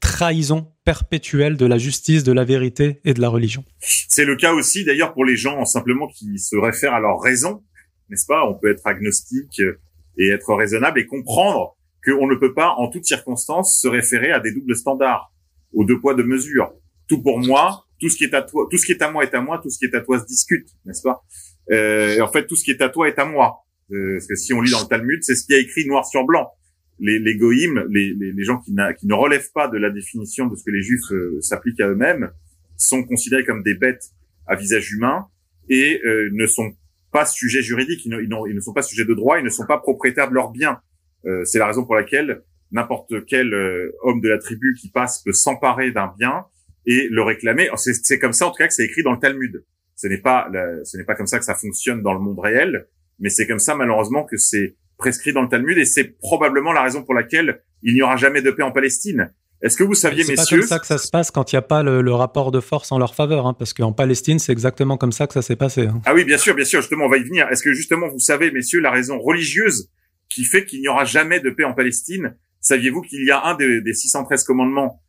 trahison perpétuelle de la justice, de la vérité et de la religion. C'est le cas aussi d'ailleurs pour les gens simplement qui se réfèrent à leur raison, n'est-ce pas? On peut être agnostique et être raisonnable et comprendre qu'on ne peut pas en toutes circonstances se référer à des doubles standards, aux deux poids deux mesures. Tout pour moi, tout ce qui est à toi, tout ce qui est à moi est à moi, tout ce qui est à toi se discute, n'est-ce pas? Euh, En fait, tout ce qui est à toi est à moi. Euh, parce que si on lit dans le Talmud, c'est ce qui a écrit noir sur blanc. Les, les goïms, les, les, gens qui, qui, ne relèvent pas de la définition de ce que les juifs euh, s'appliquent à eux-mêmes, sont considérés comme des bêtes à visage humain et euh, ne sont pas sujets juridiques, ils ne, ils, ne, sont pas sujets de droit, ils ne sont pas propriétaires de leurs biens. Euh, c'est la raison pour laquelle n'importe quel homme de la tribu qui passe peut s'emparer d'un bien et le réclamer. C'est comme ça en tout cas que c'est écrit dans le Talmud. Ce n'est pas ce n'est pas comme ça que ça fonctionne dans le monde réel, mais c'est comme ça malheureusement que c'est prescrit dans le Talmud et c'est probablement la raison pour laquelle il n'y aura jamais de paix en Palestine. Est-ce que vous saviez, messieurs C'est pas comme ça que ça se passe quand il n'y a pas le, rapport de force en leur faveur, hein, parce qu'en Palestine, c'est exactement comme ça que ça s'est passé. Hein. Ah oui, bien sûr, bien sûr. Justement, on va y venir. Est-ce que justement, vous savez, messieurs, la raison religieuse qui fait qu'il n'y aura jamais de paix en Palestine? Saviez-vous qu'il y a un des, des 613 commandements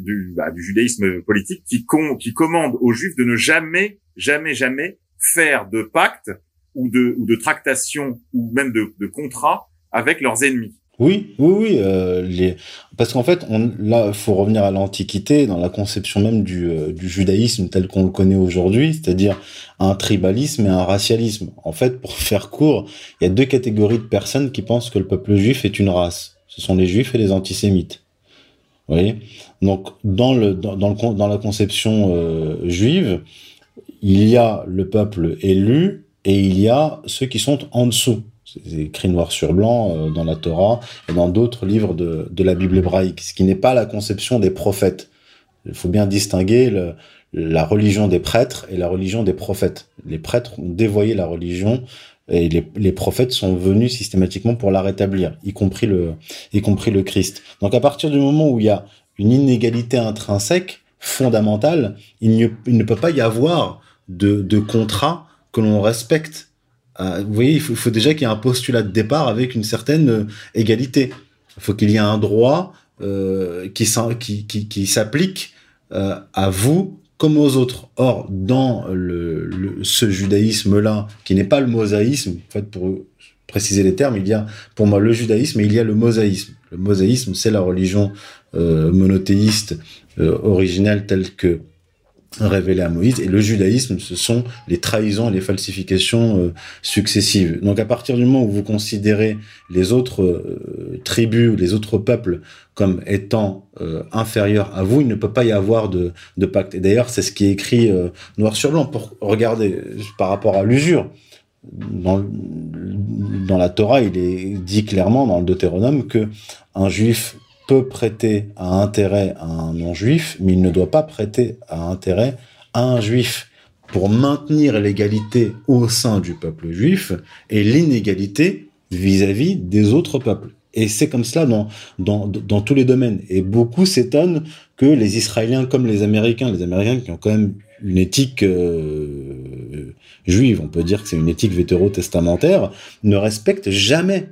du, bah, du judaïsme politique qui, qui commande aux juifs de ne jamais, jamais, jamais faire de pacte ou de, ou de tractation ou même de, de contrat avec leurs ennemis. Oui, oui, oui. Euh, les... Parce qu'en fait, on, là, faut revenir à l'Antiquité, dans la conception même du, euh, du judaïsme tel qu'on le connaît aujourd'hui, c'est-à-dire un tribalisme et un racialisme. En fait, pour faire court, il y a deux catégories de personnes qui pensent que le peuple juif est une race. Ce sont les juifs et les antisémites. Vous voyez? Donc, dans, le, dans, dans, la conception euh, juive, il y a le peuple élu et il y a ceux qui sont en dessous. C'est écrit noir sur blanc euh, dans la Torah et dans d'autres livres de, de, la Bible hébraïque, ce qui n'est pas la conception des prophètes. Il faut bien distinguer la religion des prêtres et la religion des prophètes. Les prêtres ont dévoyé la religion et les, prophètes sont venus systématiquement pour la rétablir, y compris le, y compris le Christ. Donc à partir du moment où il y a une inégalité intrinsèque fondamentale, il ne, il ne peut pas y avoir de, de contrat que l'on respecte. Euh, vous voyez, il faut, déjà qu'il y ait un postulat de départ avec une certaine euh, égalité. Il faut qu'il y ait un droit euh, qui, s'applique à vous comme aux autres. Or, dans ce judaïsme-là, qui n'est pas le mosaïsme, en fait, pour préciser les termes, il y a pour moi le judaïsme et il y a le mosaïsme. Le mosaïsme, c'est la religion euh, monothéiste euh, originelle telle que révélé à Moïse. Et le judaïsme, ce sont les trahisons et les falsifications euh, successives. Donc à partir du moment où vous considérez les autres euh, tribus, les autres peuples comme étant euh, inférieurs à vous, il ne peut pas y avoir de, pacte. Et d'ailleurs, c'est ce qui est écrit noir sur blanc. Pour regarder par rapport à l'usure, dans, dans la Torah, il est dit clairement dans le Deutéronome que un juif peut prêter à intérêt à un non-juif, mais il ne doit pas prêter à intérêt à un juif pour maintenir l'égalité au sein du peuple juif et l'inégalité vis-à-vis des autres peuples. Et c'est comme cela dans, dans, dans tous les domaines. Et beaucoup s'étonnent que les Israéliens comme les Américains, les Américains qui ont quand même une éthique euh, juive, on peut dire que c'est une éthique vétéro-testamentaire, ne respectent jamais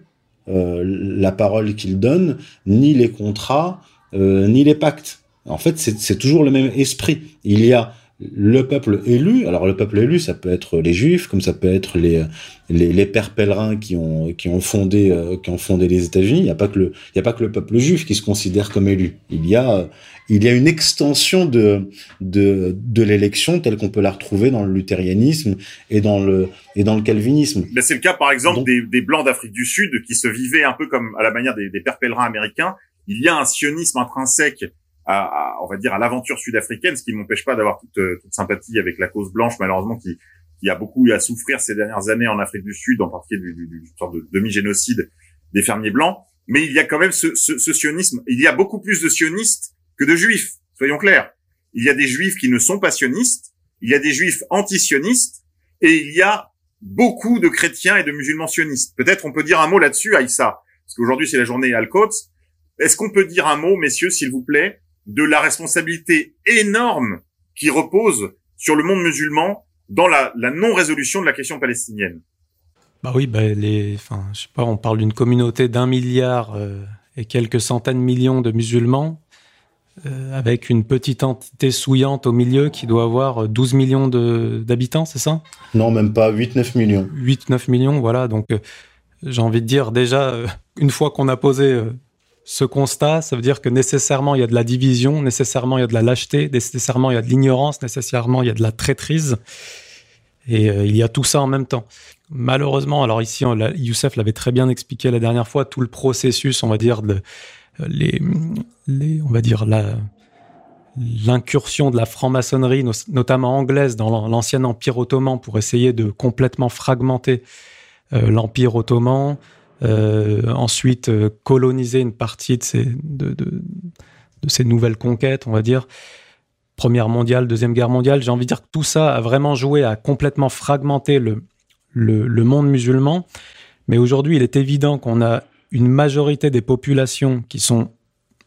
la parole qu'il donne, ni les contrats, euh, ni les pactes. En fait, c'est toujours le même esprit. Il y a le peuple élu. Alors le peuple élu, ça peut être les juifs, comme ça peut être les les, les pères pèlerins qui ont qui ont fondé euh, qui ont fondé les États-Unis. Il n'y a pas que le il y a pas que le peuple juif qui se considère comme élu. Il y a il y a une extension de de de l'élection telle qu'on peut la retrouver dans le luthérianisme et dans le et dans le calvinisme. Mais c'est le cas par exemple des, des blancs d'Afrique du Sud qui se vivaient un peu comme à la manière des, des pères pèlerins américains. Il y a un sionisme intrinsèque à, on va dire, à l'aventure sud-africaine, ce qui m'empêche pas d'avoir toute, euh, toute, sympathie avec la cause blanche, malheureusement, qui, qui a beaucoup eu à souffrir ces dernières années en Afrique du Sud, en particulier du, du, du de demi-génocide des fermiers blancs. Mais il y a quand même ce, ce, ce, sionisme. Il y a beaucoup plus de sionistes que de juifs, soyons clairs. Il y a des juifs qui ne sont pas sionistes, il y a des juifs anti-sionistes, et il y a beaucoup de chrétiens et de musulmans sionistes. Peut-être on peut dire un mot là-dessus, Aïssa, parce qu'aujourd'hui c'est la journée Al-Quds. Est-ce qu'on peut dire un mot, messieurs, s'il vous plaît, de la responsabilité énorme qui repose sur le monde musulman dans la, la non-résolution de la question palestinienne. Bah oui, bah les, enfin, je sais pas, on parle d'une communauté d'un milliard euh, et quelques centaines de millions de musulmans, euh, avec une petite entité souillante au milieu qui doit avoir 12 millions d'habitants, c'est ça? Non, même pas, 8-9 millions. 8-9 millions, voilà. Donc, euh, j'ai envie de dire, déjà, euh, une fois qu'on a posé euh, ce constat, ça veut dire que nécessairement il y a de la division, nécessairement il y a de la lâcheté, nécessairement il y a de l'ignorance, nécessairement il y a de la traîtrise. Et euh, il y a tout ça en même temps. Malheureusement, alors ici, Youssef l'avait très bien expliqué la dernière fois, tout le processus, on va dire, de, euh, l'incursion de la franc-maçonnerie, notamment anglaise, dans l'an- l'ancien empire ottoman, pour essayer de complètement fragmenter euh, l'empire ottoman, ensuite euh, coloniser une partie de ces, de, ces nouvelles conquêtes, on va dire. Première mondiale, deuxième guerre mondiale, j'ai envie de dire que tout ça a vraiment joué à complètement fragmenter le, le monde musulman. Mais aujourd'hui, il est évident qu'on a une majorité des populations qui sont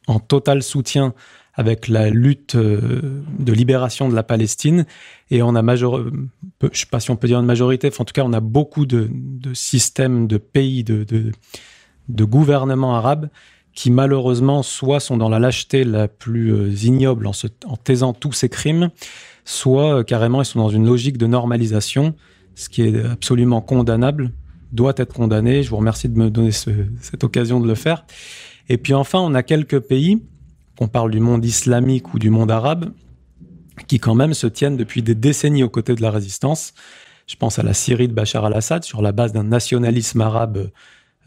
en total soutien avec la lutte euh, de libération de la Palestine. Et on a major... euh, je sais pas si on peut dire une majorité, en tout cas, on a beaucoup de, systèmes, de pays, de, gouvernements arabes qui malheureusement soit sont dans la lâcheté la plus euh, ignoble en, taisant tous ces crimes, soit carrément ils sont dans une logique de normalisation, ce qui est absolument condamnable, doit être condamné. Je vous remercie de me donner ce- cette occasion de le faire. Et puis enfin, on a quelques pays, qu'on parle du monde islamique ou du monde arabe, qui quand même se tiennent depuis des décennies aux côtés de la résistance. Je pense à la Syrie de Bachar al-Assad sur la base d'un nationalisme arabe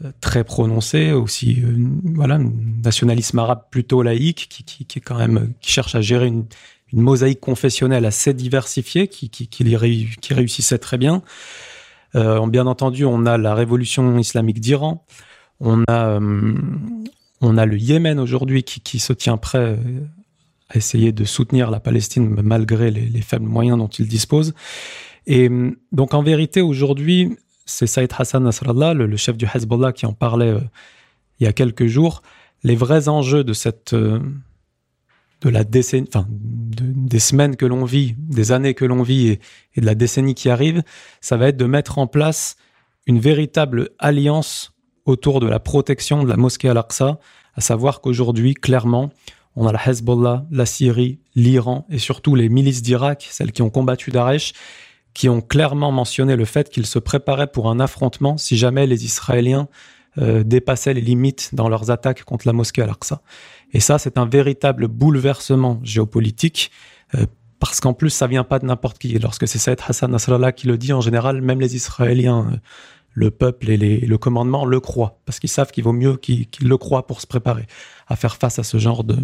euh, très prononcé, aussi euh, voilà, un nationalisme arabe plutôt laïque qui, qui, qui est quand même qui cherche à gérer une, une mosaïque confessionnelle assez diversifiée, qui, qui, qui, réussissait très bien. Euh, bien entendu, on a la révolution islamique d'Iran, on a euh, on a le Yémen aujourd'hui qui, se tient prêt euh, à essayer de soutenir la Palestine malgré les, les faibles moyens dont il dispose. Et euh, donc en vérité aujourd'hui, c'est Saïd Hassan Nasrallah, le, le chef du Hezbollah, qui en parlait euh, il y a quelques jours. Les vrais enjeux de cette de la décennie, enfin de- des semaines que l'on vit, des années que l'on vit et de la décennie qui arrive, ça va être de mettre en place une véritable alliance autour de la protection de la mosquée Al-Aqsa, à savoir qu'aujourd'hui, clairement, on a la Hezbollah, la Syrie, l'Iran et surtout les milices d'Irak, celles qui ont combattu Daesh, qui ont clairement mentionné le fait qu'ils se préparaient pour un affrontement si jamais les Israéliens euh, dépassaient les limites dans leurs attaques contre la mosquée Al-Aqsa. Et ça, c'est un véritable bouleversement géopolitique, euh, parce qu'en plus, ça vient pas de n'importe qui. Lorsque c'est Saïd Hassan Nasrallah qui le dit, en général, même les Israéliens, euh, le peuple et le commandement le croient, parce qu'ils savent qu'il vaut mieux qu'ils le croient pour se préparer à faire face à ce genre de,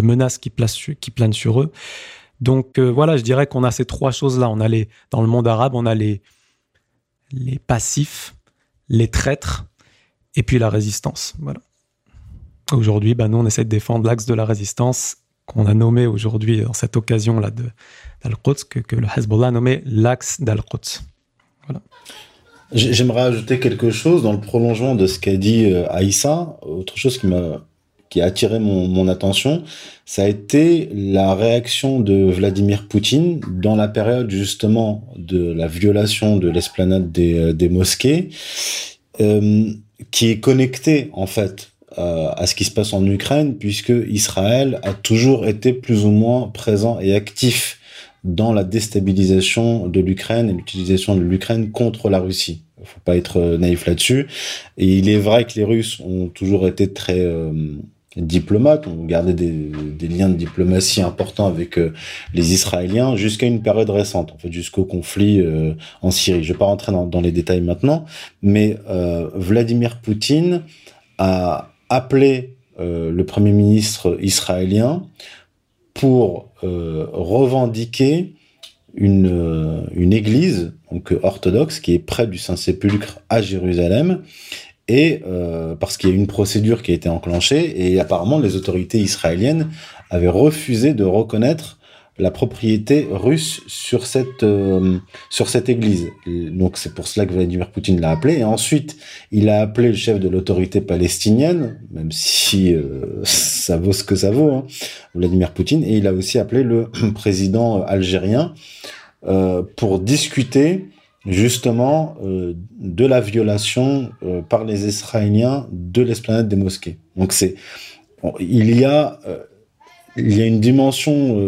menaces qui, planent sur eux. Donc euh, voilà, je dirais qu'on a ces trois choses-là. On a les, dans le monde arabe, on a les, passifs, les traîtres, et puis la résistance. Voilà. Aujourd'hui, bah, nous, on essaie de défendre l'axe de la résistance qu'on a nommé aujourd'hui, dans cette occasion-là d'Al-Quds, que, que le Hezbollah a nommé l'axe d'Al-Quds. J'ai- J'aimerais ajouter quelque chose dans le prolongement de ce qu'a dit euh, Aïssa. Autre chose qui a attiré mon, attention, ça a été la réaction de Vladimir Poutine dans la période justement de la violation de l'esplanade des, euh, mosquées, euh, qui est connectée en fait à ce qui se passe en Ukraine, puisque Israël a toujours été plus ou moins présent et actif dans la déstabilisation de l'Ukraine et l'utilisation de l'Ukraine contre la Russie. Il faut pas être euh, naïf là-dessus. Et il est vrai que les Russes ont toujours été très euh, diplomates, ont gardé des, liens de diplomatie importants avec euh, les Israéliens jusqu'à une période récente, en fait, jusqu'au conflit en Syrie. Je vais pas rentrer dans les détails maintenant, mais Vladimir Poutine a appelé le premier ministre israélien pour revendiquer une, une église donc orthodoxe qui est près du Saint-Sépulcre à Jérusalem. Et euh, parce qu'il y a une procédure qui a été enclenchée et apparemment les autorités israéliennes avaient refusé de reconnaître la propriété russe sur cette euh, sur cette église. Donc c'est pour cela que Vladimir Poutine l'a appelé et ensuite il a appelé le chef de l'autorité palestinienne, même si euh, ça vaut ce que ça vaut, hein, Vladimir Poutine, et il a aussi appelé le président algérien euh, pour discuter justement euh, de la violation euh, par les Israéliens de l'esplanade des mosquées. Donc c'est il y a il y a une dimension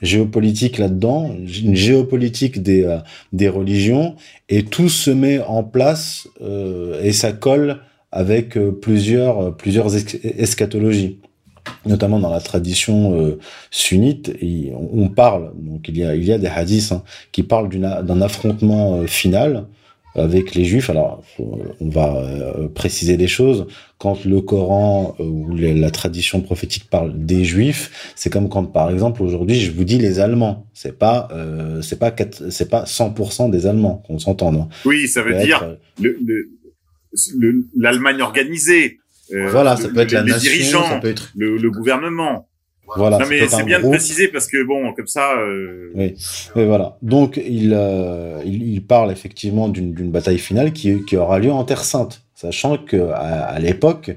géopolitique là-dedans, une géopolitique des des religions et tout se met en place et ça colle avec plusieurs plusieurs eschatologies. Notamment dans la tradition euh, sunnite, on, parle, donc il y a, il y a des hadiths hein, qui parlent d'un affrontement euh, final avec les juifs. Alors, on va euh, préciser des choses. Quand le Coran ou la tradition prophétique parle des juifs, c'est comme quand, par exemple, aujourd'hui, je vous dis les Allemands. C'est pas, c'est pas, c'est pas 100% des Allemands qu'on s'entende. Hein. Oui, ça veut dire l'Allemagne organisée. Euh, voilà, ça peut être la les nation, dirigeants, ça peut être le, le gouvernement. Voilà. non mais c'est bien de préciser parce que bon, comme ça. Euh... Oui, mais voilà. Donc il, euh, il, il parle effectivement d'une d'une bataille finale qui, qui aura lieu en Terre Sainte, sachant que à, à l'époque,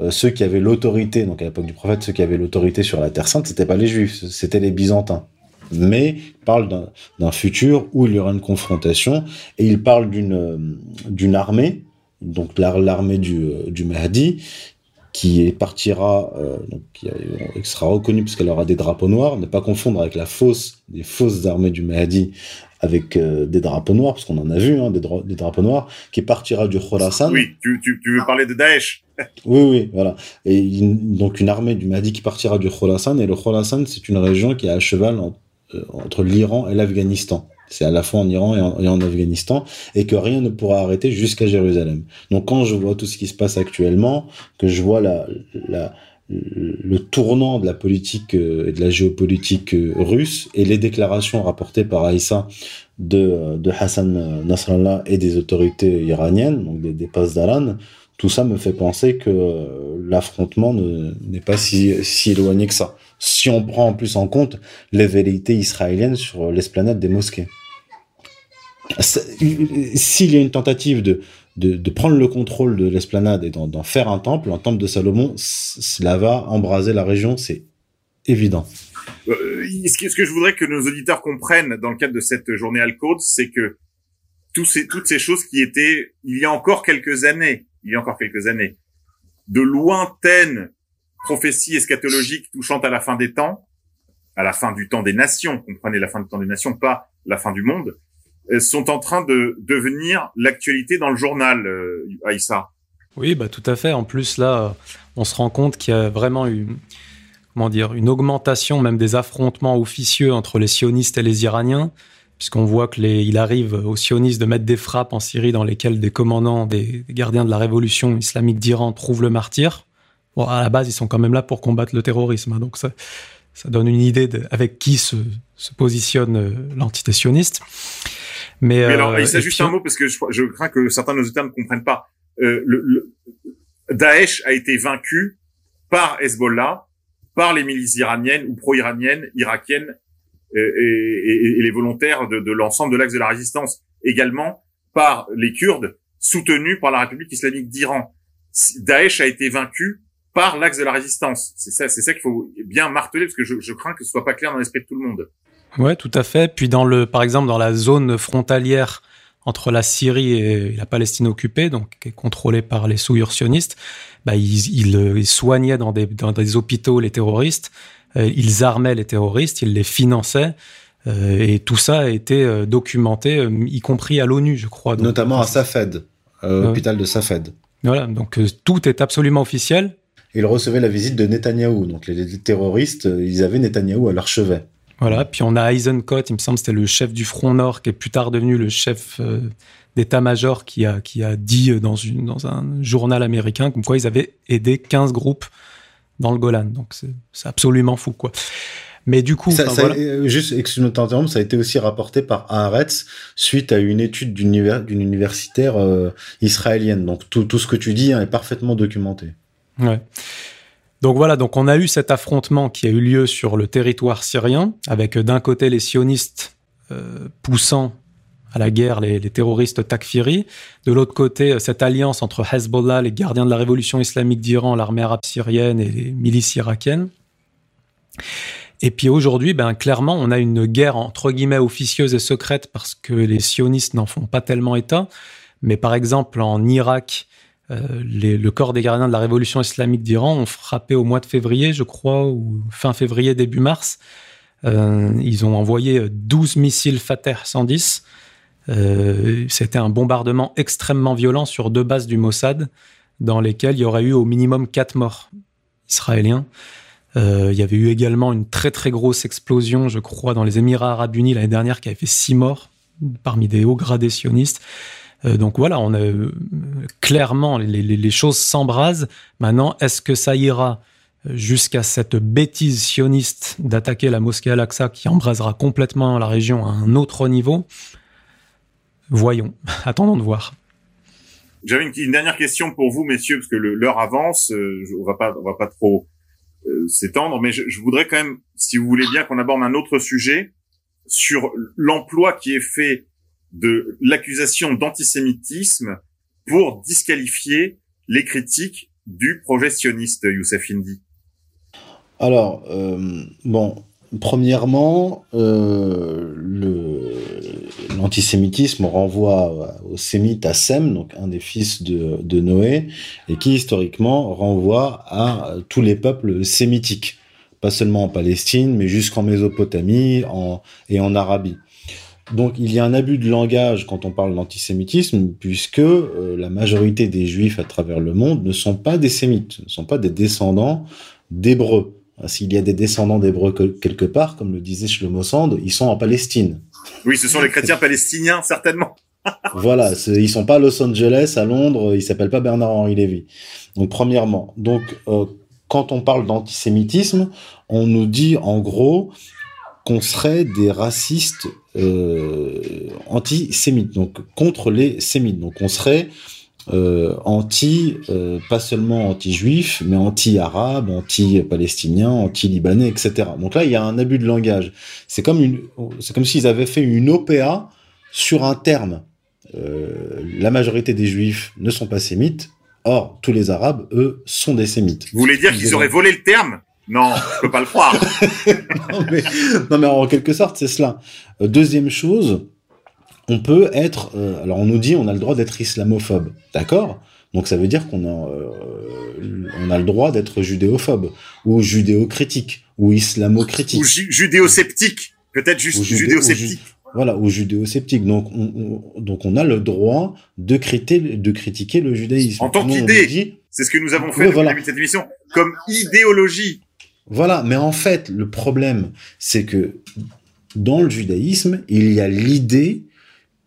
euh, ceux qui avaient l'autorité, donc à l'époque du prophète, ceux qui avaient l'autorité sur la Terre Sainte, c'était pas les Juifs, c'était les Byzantins. Mais il parle d'un- futur où il y aura une confrontation et il parle d'une d'une armée, donc l'ar- l'armée du, du Mahdi, qui partira, euh, donc qui, qui sera reconnue puisqu'elle aura des drapeaux noirs, ne pas confondre avec la fausse, des fausses armées du Mahdi avec euh, des drapeaux noirs, parce qu'on en a vu, hein, des, dra- des drapeaux noirs, qui partira du Khorasan. Oui, tu, tu, tu veux parler de Daesh Oui, oui, voilà. Et une- donc une armée du Mahdi qui partira du Khorasan, et le Khorasan, c'est une région qui est à cheval en- euh, entre l'Iran et l'Afghanistan. C'est à la fois en Iran et en, Afghanistan, et que rien ne pourra arrêter jusqu'à Jérusalem. Donc quand je vois tout ce qui se passe actuellement, que je vois la, la, le tournant de la politique euh, et de la géopolitique euh, russe, et les déclarations rapportées par Aïssa de, euh, de Hassan Nasrallah et des autorités iraniennes, donc des, des Pasdaran, tout ça me fait penser que l'affrontement ne- n'est pas si, si éloigné que ça. Si on prend en plus en compte les vérités israéliennes sur l'esplanade des mosquées. S'il y a une tentative de, de, prendre le contrôle de l'esplanade et d'en faire un temple, un temple de Salomon, cela va embraser la région, c'est évident. Euh, ce, que, je voudrais que nos auditeurs comprennent dans le cadre de cette journée Al-Quds, c'est que toutes ces choses qui étaient, il y a encore quelques années, il y a encore quelques années, de lointaines prophéties eschatologiques touchant à la fin des temps, à la fin du temps des nations, comprenez la fin du temps des nations, pas la fin du monde, euh, sont en train de devenir l'actualité dans le journal, euh, Aïssa. Oui, bah tout à fait. En plus, là, on se rend compte qu'il y a vraiment eu, comment dire, une augmentation même des affrontements officieux entre les sionistes et les Iraniens, puisqu'on voit que les, il arrive aux sionistes de mettre des frappes en Syrie dans lesquelles des commandants, des, gardiens de la révolution islamique d'Iran prouvent le martyr. Bon, à la base, ils sont quand même là pour combattre le terrorisme, hein, donc ça, ça donne une idée de, avec qui se, se positionne euh. Mais, Mais euh, alors, Aïssa, et juste puis- un mot parce que je, je crains que certains de nos auditeurs ne comprennent pas. Euh, le, le- Daesh a été vaincu par Hezbollah, par les milices iraniennes ou pro-iraniennes, irakiennes euh, et, et- et les volontaires de, de l'ensemble de l'axe de la résistance, également par les Kurdes soutenus par la République islamique d'Iran. Daesh a été vaincu par l'axe de la résistance. C'est ça, c'est ça qu'il faut bien marteler parce que je, je crains que ce soit pas clair dans l'esprit de tout le monde. Ouais, tout à fait. Puis dans le, par exemple, dans la zone frontalière entre la Syrie et la Palestine occupée, donc qui est contrôlée par les souilleurs sionistes, bah, ils, ils, euh, ils soignaient dans des, dans des hôpitaux les terroristes, euh, ils armaient les terroristes, ils les finançaient, et tout ça a été documenté, y compris à l'ONU, je crois. Notamment à Safed, hôpital de Safed. Voilà, donc tout est absolument officiel. Il recevait la visite de Netanyahou. Donc les, terroristes, ils avaient Netanyahou à leur chevet. Voilà, puis on a Eisenkot, il me semble, c'était le chef du Front Nord, qui est plus tard devenu le chef d'état-major, qui a, qui a dit dans, une, dans un journal américain comme quoi ils avaient aidé 15 groupes dans le Golan. Donc c'est absolument fou, quoi. Mais du coup, ça, euh, juste excuse-moi de ça a été aussi rapporté par Haaretz suite à une étude d'une universitaire euh, israélienne. Donc tout, tout, ce que tu dis hein, est parfaitement documenté. Ouais. Donc voilà, donc on a eu cet affrontement qui a eu lieu sur le territoire syrien, avec euh, d'un côté les sionistes poussant à la guerre les, les terroristes Takfiri, de l'autre côté cette alliance entre Hezbollah, les gardiens de la révolution islamique d'Iran, l'armée arabe syrienne et les milices irakiennes. Et puis aujourd'hui, ben, clairement, on a une guerre entre guillemets officieuse et secrète parce que les sionistes n'en font pas tellement état. Mais par exemple, en Irak, euh, le corps des gardiens de la révolution islamique d'Iran ont frappé au mois de février, je crois, ou fin février, début mars. Euh, ils ont envoyé 12 missiles Fateh 110. Euh, C'était un bombardement extrêmement violent sur deux bases du Mossad, dans lesquelles il y aurait eu au minimum quatre morts israéliens. Euh, il y avait eu également une très très grosse explosion, je crois, dans les Émirats arabes unis l'année dernière qui avait fait six morts parmi des hauts gradés sionistes. Euh, donc voilà, on a euh, clairement les, choses s'embrasent. Maintenant, est-ce que ça ira jusqu'à cette bêtise sioniste d'attaquer la mosquée Al-Aqsa qui embrasera complètement la région à un autre niveau? Voyons, attendons de voir. J'avais une, dernière question pour vous, messieurs, parce que l'heure avance. on va pas, va pas trop euh, s'étendre, mais je, je, voudrais quand même, si vous voulez bien, qu'on aborde un autre sujet sur l'emploi qui est fait de l'accusation d'antisémitisme pour disqualifier les critiques du projet Youssef Indy. Alors, euh, bon, Premièrement, euh, l'antisémitisme renvoie au sémite à Sem, donc un des fils de, Noé, et qui historiquement renvoie à tous les peuples sémitiques, pas seulement en Palestine, mais jusqu'en Mésopotamie et en Arabie. Donc il y a un abus de langage quand on parle d'antisémitisme, puisque euh, la majorité des juifs à travers le monde ne sont pas des sémites, ne sont pas des descendants d'Hébreux. S'il y a des descendants d'Hébreux quelque part, comme le disait Shlomo Sand, ils sont en Palestine. Oui, ce sont les chrétiens palestiniens, certainement. voilà, ils sont pas à Los Angeles, à Londres, ils s'appellent pas Bernard-Henri Lévy. Donc, premièrement, donc euh, quand on parle d'antisémitisme, on nous dit en gros qu'on serait des racistes euh, antisémites, donc contre les sémites. Donc, on serait euh, anti, euh, pas seulement anti-juif, mais anti-arabe, anti-palestinien, anti-libanais, etc. Donc là, il y a un abus de langage. C'est comme une, c'est comme s'ils avaient fait une OPA sur un terme. Euh, la majorité des juifs ne sont pas sémites. Or, tous les arabes, eux, sont des sémites. Vous voulez dire qu'ils auraient volé le terme? Non, je peux pas le croire. non, mais, non, mais en quelque sorte, c'est cela. Euh, deuxième chose, on peut être, euh, alors on nous dit on a le droit d'être islamophobe, d'accord? Donc ça veut dire qu'on a, euh, on a le droit d'être judéophobe ou judéocritique ou islamocritique ou judéosceptique, peut-être juste judéosceptique. voilà, ou judéosceptique. Donc on, donc on a le droit de critiquer, de critiquer le judaïsme. En tant qu'idée, c'est ce que nous avons fait depuis le début de cette émission, comme idéologie. Voilà, mais en fait, le problème, c'est que dans le judaïsme, il y a l'idée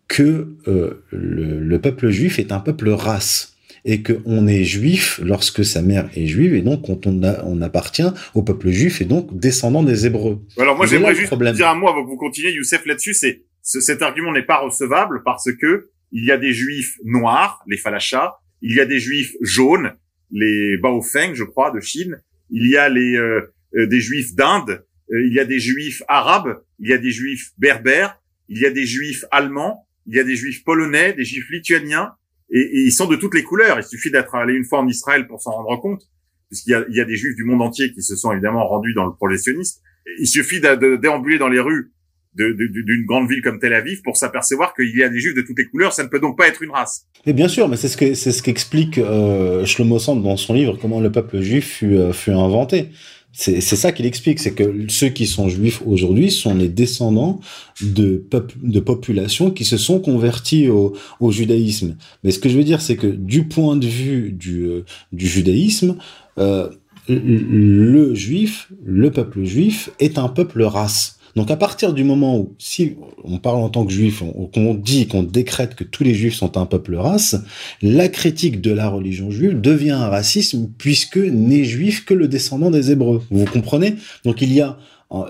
que euh, le, peuple juif est un peuple race et qu'on est juif lorsque sa mère est juive et donc quand on, on appartient au peuple juif et donc descendant des Hébreux. Alors moi j'aimerais juste dire un mot avant que vous continuez, Youssef, là-dessus, c'est cet argument n'est pas recevable parce que il y a des juifs noirs, les falachas, il y a des juifs jaunes, les baofeng, je crois, de Chine, il y a les euh, euh, des juifs d'Inde, il y a des juifs arabes, il y a des juifs berbères, il y a des juifs allemands, il y a des juifs polonais, des juifs lituaniens, et, ils sont de toutes les couleurs. Il suffit d'être allé une fois en Israël pour s'en rendre compte, puisqu'il y a, il y a des juifs du monde entier qui se sont évidemment rendus dans le projectionniste. Il suffit de, déambuler dans les rues d'une grande ville comme Tel Aviv pour s'apercevoir qu'il y a des juifs de toutes les couleurs. Ça ne peut donc pas être une race. Et bien sûr, mais c'est ce que c'est ce qu'explique euh, Shlomo Sand dans son livre comment le peuple juif fut, euh, fut inventé. C'est ça qu'il explique, c'est que ceux qui sont juifs aujourd'hui sont les descendants de, de populations qui se sont convertis au, au, judaïsme. Mais ce que je veux dire, c'est que du point de vue du, euh, du judaïsme, euh, le juif, le peuple juif est un peuple race. Donc à partir du moment où, si on parle en tant que juif, qu'on dit, qu'on décrète que tous les juifs sont un peuple race, la critique de la religion juive devient un racisme puisque n'est juif que le descendant des Hébreux. Vous comprenez? Donc il y a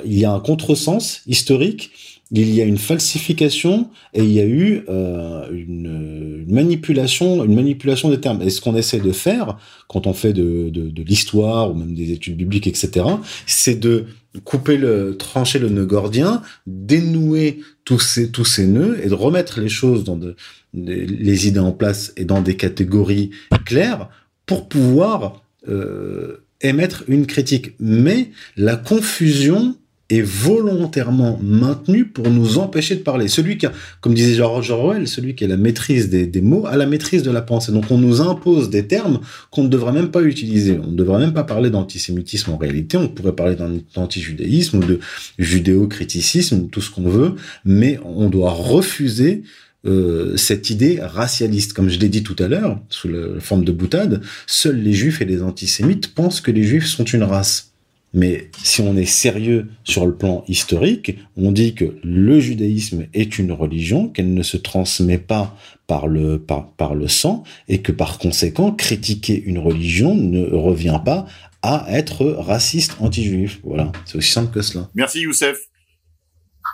il y a un contresens historique il y a une falsification et il y a eu euh, une, manipulation, une manipulation des termes. Et ce qu'on essaie de faire quand on fait de, de, de l'histoire ou même des études bibliques, etc., c'est de couper le, trancher le nœud gordien, dénouer tous ces tous ces nœuds et de remettre les choses dans de, les idées en place et dans des catégories claires pour pouvoir euh, émettre une critique. Mais la confusion est volontairement maintenu pour nous empêcher de parler. Celui qui a, comme disait George Orwell, celui qui a la maîtrise des, mots a la maîtrise de la pensée. Donc on nous impose des termes qu'on ne devrait même pas utiliser. On ne devrait même pas parler d'antisémitisme en réalité. On pourrait parler d'antijudaïsme ou de judéo-criticisme, tout ce qu'on veut, mais on doit refuser euh, cette idée racialiste. Comme je l'ai dit tout à l'heure, sous la forme de boutade, seuls les juifs et les antisémites pensent que les juifs sont une race. Mais si on est sérieux sur le plan historique, on dit que le judaïsme est une religion, qu'elle ne se transmet pas par le, par, le sang, et que par conséquent, critiquer une religion ne revient pas à être raciste anti-juif. Voilà, c'est aussi simple que cela. Merci Youssef.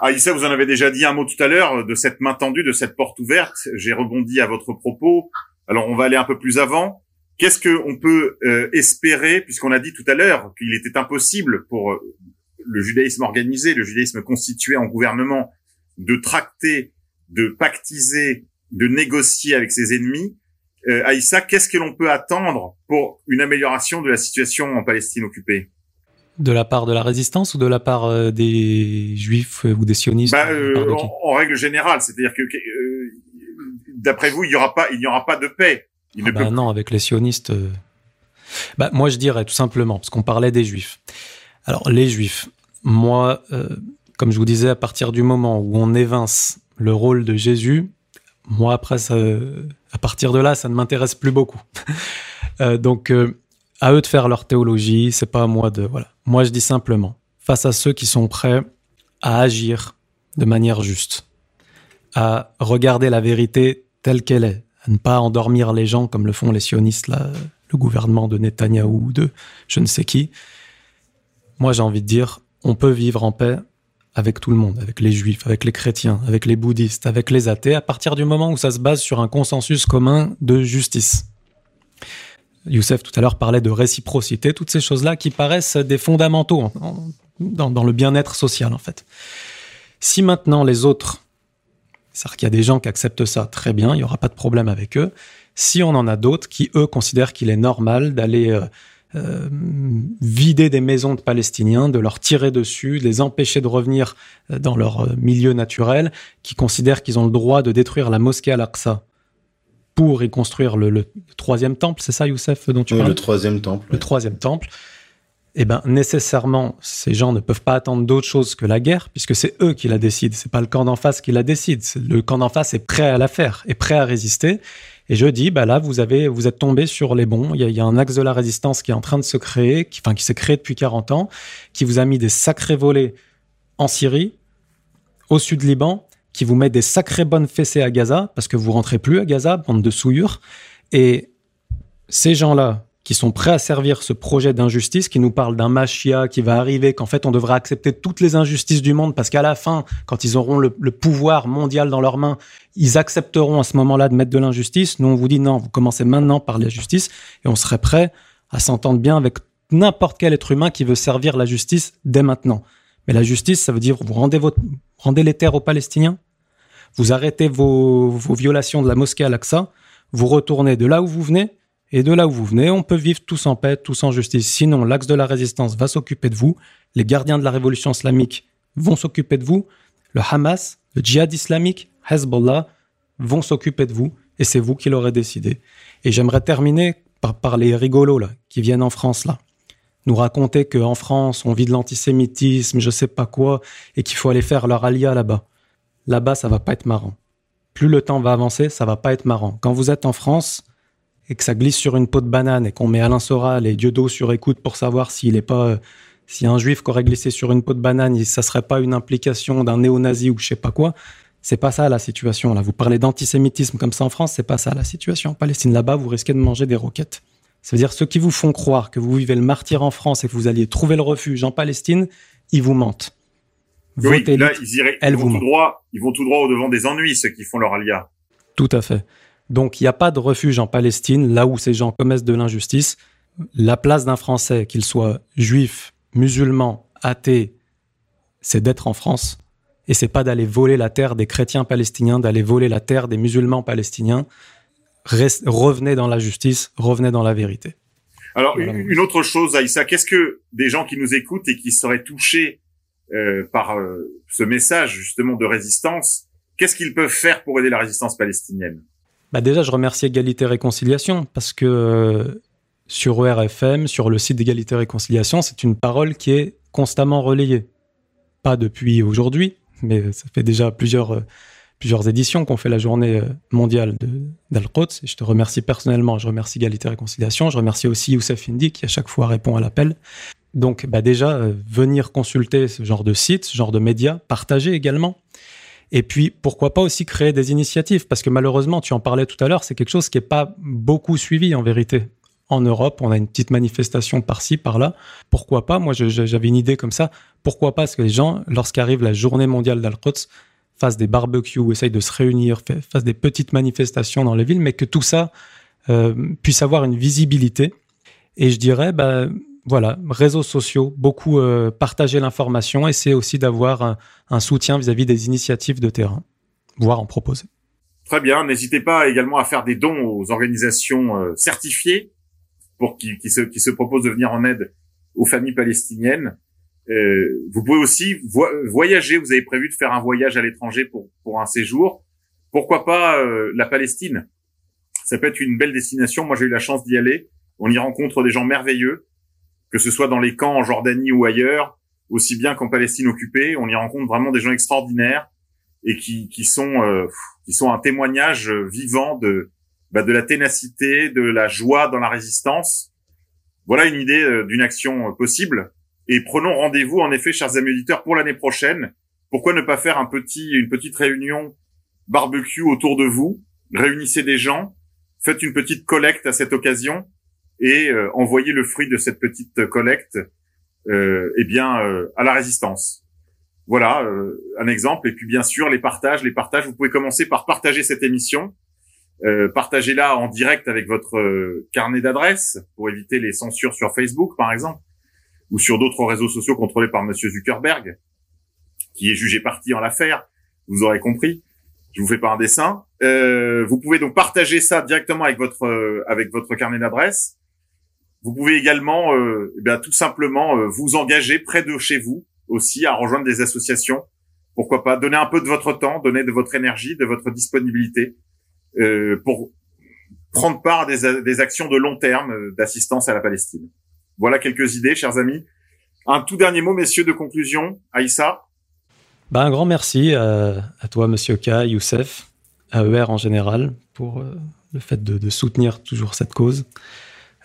Ah, Issa, vous en avez déjà dit un mot tout à l'heure de cette main tendue, de cette porte ouverte. J'ai rebondi à votre propos. Alors, on va aller un peu plus avant. Qu'est-ce qu'on peut euh, espérer, puisqu'on a dit tout à l'heure qu'il était impossible pour euh, le judaïsme organisé, le judaïsme constitué en gouvernement, de tracter, de pactiser, de négocier avec ses ennemis. Euh, Aïssa, qu'est-ce que l'on peut attendre pour une amélioration de la situation en Palestine occupée? De la part de la résistance ou de la part euh, des juifs ou des sionistes bah, en, règle générale, c'est-à-dire que d'après vous, il n'y aura pas, il n'y aura pas de paix. Ah bah non, avec les sionistes. Euh, bah, moi, je dirais tout simplement, parce qu'on parlait des juifs. Alors, les juifs, moi, euh, comme je vous disais, à partir du moment où on évince le rôle de Jésus, moi, après, ça, à partir de là, ça ne m'intéresse plus beaucoup. Euh, donc, à eux de faire leur théologie, c'est pas à moi de. Voilà. Moi, je dis simplement, face à ceux qui sont prêts à agir de manière juste, à regarder la vérité telle qu'elle est, ne pas endormir les gens comme le font les sionistes, le gouvernement de Netanyahou ou de je ne sais qui. Moi, j'ai envie de dire, on peut vivre en paix avec tout le monde, avec les juifs, avec les chrétiens, avec les bouddhistes, avec les athées, à partir du moment où ça se base sur un consensus commun de justice. Youssef tout à l'heure parlait de réciprocité, toutes ces choses-là qui paraissent des fondamentaux dans le bien-être social en fait. Si maintenant les autres c'est-à-dire qu'il y a des gens qui acceptent ça très bien, il n'y aura pas de problème avec eux. Si on en a d'autres qui, eux, considèrent qu'il est normal d'aller euh, euh, vider des maisons de Palestiniens, de leur tirer dessus, de les empêcher de revenir euh, dans leur milieu naturel, qui considèrent qu'ils ont le droit de détruire la mosquée Al-Aqsa pour y construire le, troisième temple, c'est ça, Youssef, dont tu oui, parles? Le troisième temple. Le troisième temple eh ben nécessairement ces gens ne peuvent pas attendre d'autre chose que la guerre puisque c'est eux qui la décident, c'est pas le camp d'en face qui la décide, le camp d'en face est prêt à la faire, est prêt à résister. Et je dis, bah là, vous avez, vous êtes tombé sur les bons. Il y, a, un axe de la résistance qui est en train de se créer, qui, enfin, qui s'est créé depuis 40 ans, qui vous a mis des sacrés volets en Syrie, au sud Liban, qui vous met des sacrées bonnes fessées à Gaza, parce que vous rentrez plus à Gaza, bande de souillures. Et ces gens-là, qui sont prêts à servir ce projet d'injustice, qui nous parle d'un machia qui va arriver, qu'en fait on devrait accepter toutes les injustices du monde, parce qu'à la fin, quand ils auront le, pouvoir mondial dans leurs mains, ils accepteront à ce moment-là de mettre de l'injustice. Nous, on vous dit non, vous commencez maintenant par la justice, et on serait prêt à s'entendre bien avec n'importe quel être humain qui veut servir la justice dès maintenant. Mais la justice, ça veut dire vous rendez, rendez les terres aux Palestiniens, vous arrêtez vos, vos violations de la mosquée Al-Aqsa, vous retournez de là où vous venez, et de là où vous venez, on peut vivre tous en paix, tous en justice. Sinon, l'axe de la résistance va s'occuper de vous, les gardiens de la révolution islamique vont s'occuper de vous, le Hamas, le djihad islamique, Hezbollah vont s'occuper de vous, et c'est vous qui l'aurez décidé. Et j'aimerais terminer par, par les rigolos là, qui viennent en France là. nous raconter qu'en France, on vit de l'antisémitisme, je sais pas quoi, et qu'il faut aller faire leur alia là-bas. Là-bas, ça va pas être marrant. Plus le temps va avancer, ça va pas être marrant. Quand vous êtes en France et que ça glisse sur une peau de banane et qu'on met Alain Soral et Dieudo sur écoute pour savoir s'il est pas, euh, si un juif qui aurait glissé sur une peau de banane, ça serait pas une implication d'un néo-nazi ou je sais pas quoi. C'est pas ça la situation là. Vous parlez d'antisémitisme comme ça en France, c'est pas ça la situation. En Palestine là-bas, vous risquez de manger des roquettes. C'est-à-dire ceux qui vous font croire que vous vivez le martyr en France et que vous alliez trouver le refuge en Palestine, ils vous mentent. Oui, là, ils, iraient, ils, vont tout droit, ils vont tout droit au devant des ennuis, ceux qui font leur alia. Tout à fait. Donc, il n'y a pas de refuge en Palestine, là où ces gens commettent de l'injustice. La place d'un Français, qu'il soit juif, musulman, athée, c'est d'être en France. Et c'est pas d'aller voler la terre des chrétiens palestiniens, d'aller voler la terre des musulmans palestiniens revenez dans la justice, revenez dans la vérité. Alors, une autre chose, Aïssa, qu'est-ce que des gens qui nous écoutent et qui seraient touchés euh, par euh, ce message justement de résistance, qu'est-ce qu'ils peuvent faire pour aider la résistance palestinienne? Bah Déjà, je remercie Égalité Réconciliation parce que euh, sur ERFM, sur le site d'Égalité Réconciliation, c'est une parole qui est constamment relayée. Pas depuis aujourd'hui, mais ça fait déjà plusieurs plusieurs éditions qu'on fait la journée euh, mondiale d'Al-Quds. Et je te remercie personnellement. Je remercie Égalité Réconciliation. Je remercie aussi Youssef Indy qui à chaque fois répond à l'appel. Donc, bah déjà, euh, venir consulter ce genre de site, ce genre de médias, partager également. Et puis, pourquoi pas aussi créer des initiatives? Parce que malheureusement, tu en parlais tout à l'heure, c'est quelque chose qui n'est pas beaucoup suivi en vérité. En Europe, on a une petite manifestation par-ci, par-là. Pourquoi pas? Moi, j'avais une idée comme ça. Pourquoi pas Parce que les gens, lorsqu'arrive la journée mondiale d'Al-Quds, fassent des barbecues, essayent de se réunir, fassent des petites manifestations dans les villes, mais que tout ça euh, puisse avoir une visibilité. Et je dirais, bah, voilà, réseaux sociaux, beaucoup euh, partager l'information, essayer aussi d'avoir un, soutien vis-à-vis des initiatives de terrain, voire en proposer. Très bien, n'hésitez pas également à faire des dons aux organisations euh, certifiées pour qui, qui, se, qui se proposent de venir en aide aux familles palestiniennes. Euh, vous pouvez aussi voyager. Vous avez prévu de faire un voyage à l'étranger pour pour un séjour. Pourquoi pas euh, la Palestine? Ça peut être une belle destination. Moi, j'ai eu la chance d'y aller. On y rencontre des gens merveilleux, que ce soit dans les camps en Jordanie ou ailleurs, aussi bien qu'en Palestine occupée. On y rencontre vraiment des gens extraordinaires et qui qui sont euh, qui sont un témoignage vivant de bah, de la ténacité, de la joie dans la résistance. Voilà une idée d'une action possible et prenons rendez-vous, en effet, chers amis auditeurs, pour l'année prochaine. Pourquoi ne pas faire un petit, une petite réunion barbecue autour de vous? Réunissez des gens, faites une petite collecte à cette occasion et euh, envoyez le fruit de cette petite collecte, euh, eh bien, euh, à la résistance. Voilà euh, un exemple. Et puis bien sûr, les partages, les partages. Vous pouvez commencer par partager cette émission. Euh, Partagez-la en direct avec votre carnet d'adresses pour éviter les censures sur Facebook, par exemple ou sur d'autres réseaux sociaux contrôlés par Monsieur Zuckerberg, qui est jugé parti en l'affaire. Vous aurez compris. Je vous fais pas un dessin. Euh, vous pouvez donc partager ça directement avec votre euh, avec votre carnet d'adresse. Vous pouvez également, euh, eh tout simplement, euh, vous engager près de chez vous aussi à rejoindre des associations. Pourquoi pas donner un peu de votre temps, donner de votre énergie, de votre disponibilité pour prendre part à des, actions de long terme d'assistance à la Palestine. Voilà quelques idées, chers amis. Un tout dernier mot, messieurs, de conclusion. Aïssa bah, Un grand merci à, toi, monsieur K, Youssef, à ER en général, pour euh, le fait de, soutenir toujours cette cause.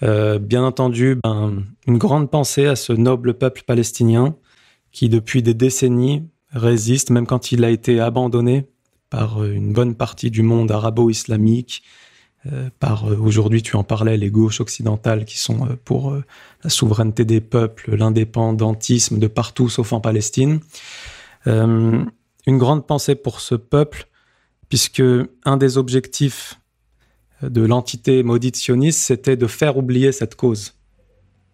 Euh, bien entendu, ben, une grande pensée à ce noble peuple palestinien qui, depuis des décennies, résiste, même quand il a été abandonné par une bonne partie du monde arabo-islamique, euh, par euh, aujourd'hui, tu en parlais, les gauches occidentales qui sont euh, pour la souveraineté des peuples, l'indépendantisme de partout sauf en Palestine. une grande pensée pour ce peuple, puisque un des objectifs de l'entité maudite sioniste, c'était de faire oublier cette cause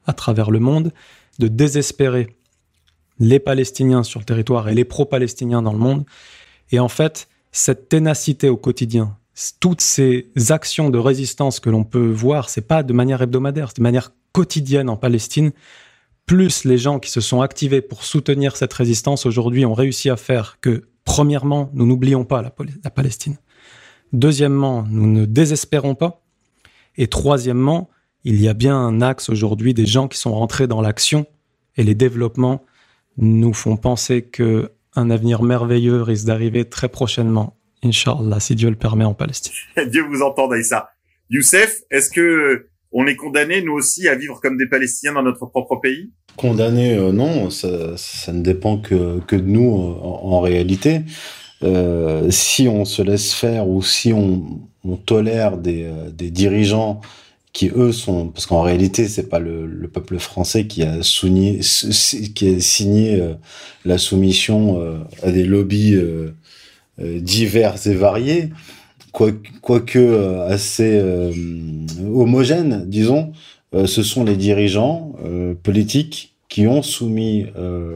à travers le monde, de désespérer les Palestiniens sur le territoire et les pro-palestiniens dans le monde. Et en fait, cette ténacité au quotidien, toutes ces actions de résistance que l'on peut voir, c'est pas de manière hebdomadaire, c'est de manière quotidienne en Palestine. Plus les gens qui se sont activés pour soutenir cette résistance aujourd'hui ont réussi à faire que, premièrement, nous n'oublions pas la, la, Palestine. Deuxièmement, nous ne désespérons pas. Et troisièmement, il y a bien un axe aujourd'hui des gens qui sont rentrés dans l'action et les développements nous font penser que un avenir merveilleux risque d'arriver très prochainement, Inch'Allah, si Dieu le permet en Palestine. Dieu vous entende, Aïssa. Youssef, est-ce que on est condamné, nous aussi, à vivre comme des Palestiniens dans notre propre pays? Condamné, euh, non, ça, ça, ne dépend que, que de nous euh, en, en réalité. Euh, si on se laisse faire ou si on, tolère des, euh, des, dirigeants qui eux sont parce qu'en réalité c'est pas le, le, peuple français qui a souligné, qui a signé euh, la soumission à des lobbies divers et variés quoique assez euh, homogène, disons, ce sont les dirigeants politiques qui ont soumis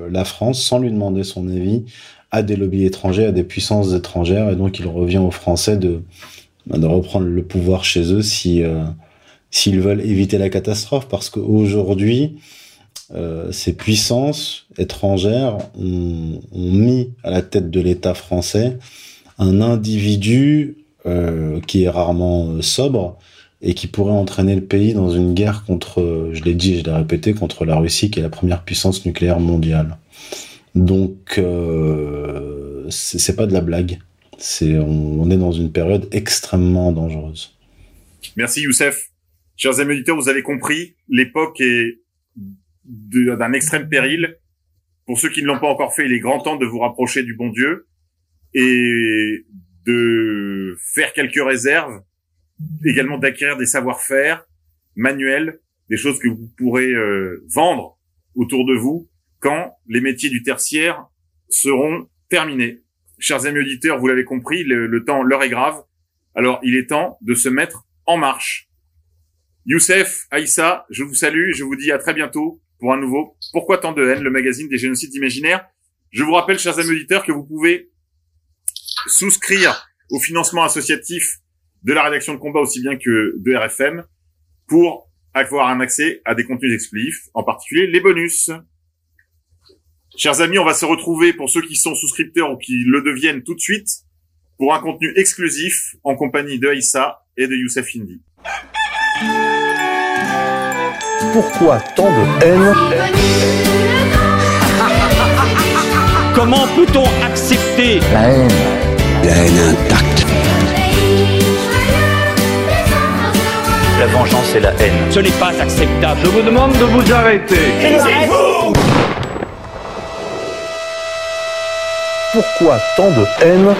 la France sans lui demander son avis à des lobbies étrangers, à des puissances étrangères, et donc il revient aux Français de, de reprendre le pouvoir chez eux si s'ils veulent éviter la catastrophe, parce qu'aujourd'hui, euh, ces puissances étrangères ont, mis à la tête de l'État français un individu euh, qui est rarement euh, sobre et qui pourrait entraîner le pays dans une guerre contre, je l'ai dit et je l'ai répété, contre la Russie qui est la première puissance nucléaire mondiale. Donc euh, c'est pas de la blague. On, est dans une période extrêmement dangereuse. Merci Youssef. Chers amis auditeurs, vous avez compris, l'époque est d'un extrême péril. Pour ceux qui ne l'ont pas encore fait, il est grand temps de vous rapprocher du bon Dieu et de faire quelques réserves, également d'acquérir des savoir-faire manuels, des choses que vous pourrez euh, vendre autour de vous quand les métiers du tertiaire seront terminés. Chers amis auditeurs, vous l'avez compris, le, temps, l'heure est grave. Alors, il est temps de se mettre en marche. Youssef, Aïssa, je vous salue, je vous dis à très bientôt pour un nouveau Pourquoi tant de haine, le magazine des génocides imaginaires. Je vous rappelle, chers amis auditeurs, que vous pouvez souscrire au financement associatif de la rédaction de combat aussi bien que de RFM pour avoir un accès à des contenus exclusifs, en particulier les bonus. Chers amis, on va se retrouver pour ceux qui sont souscripteurs ou qui le deviennent tout de suite pour un contenu exclusif en compagnie de Aïssa et de Youssef Indy. Pourquoi tant de haine Comment peut-on accepter la haine La haine intacte. La vengeance et la haine. Ce n'est pas acceptable. Je vous demande de vous arrêter. Pourquoi tant de haine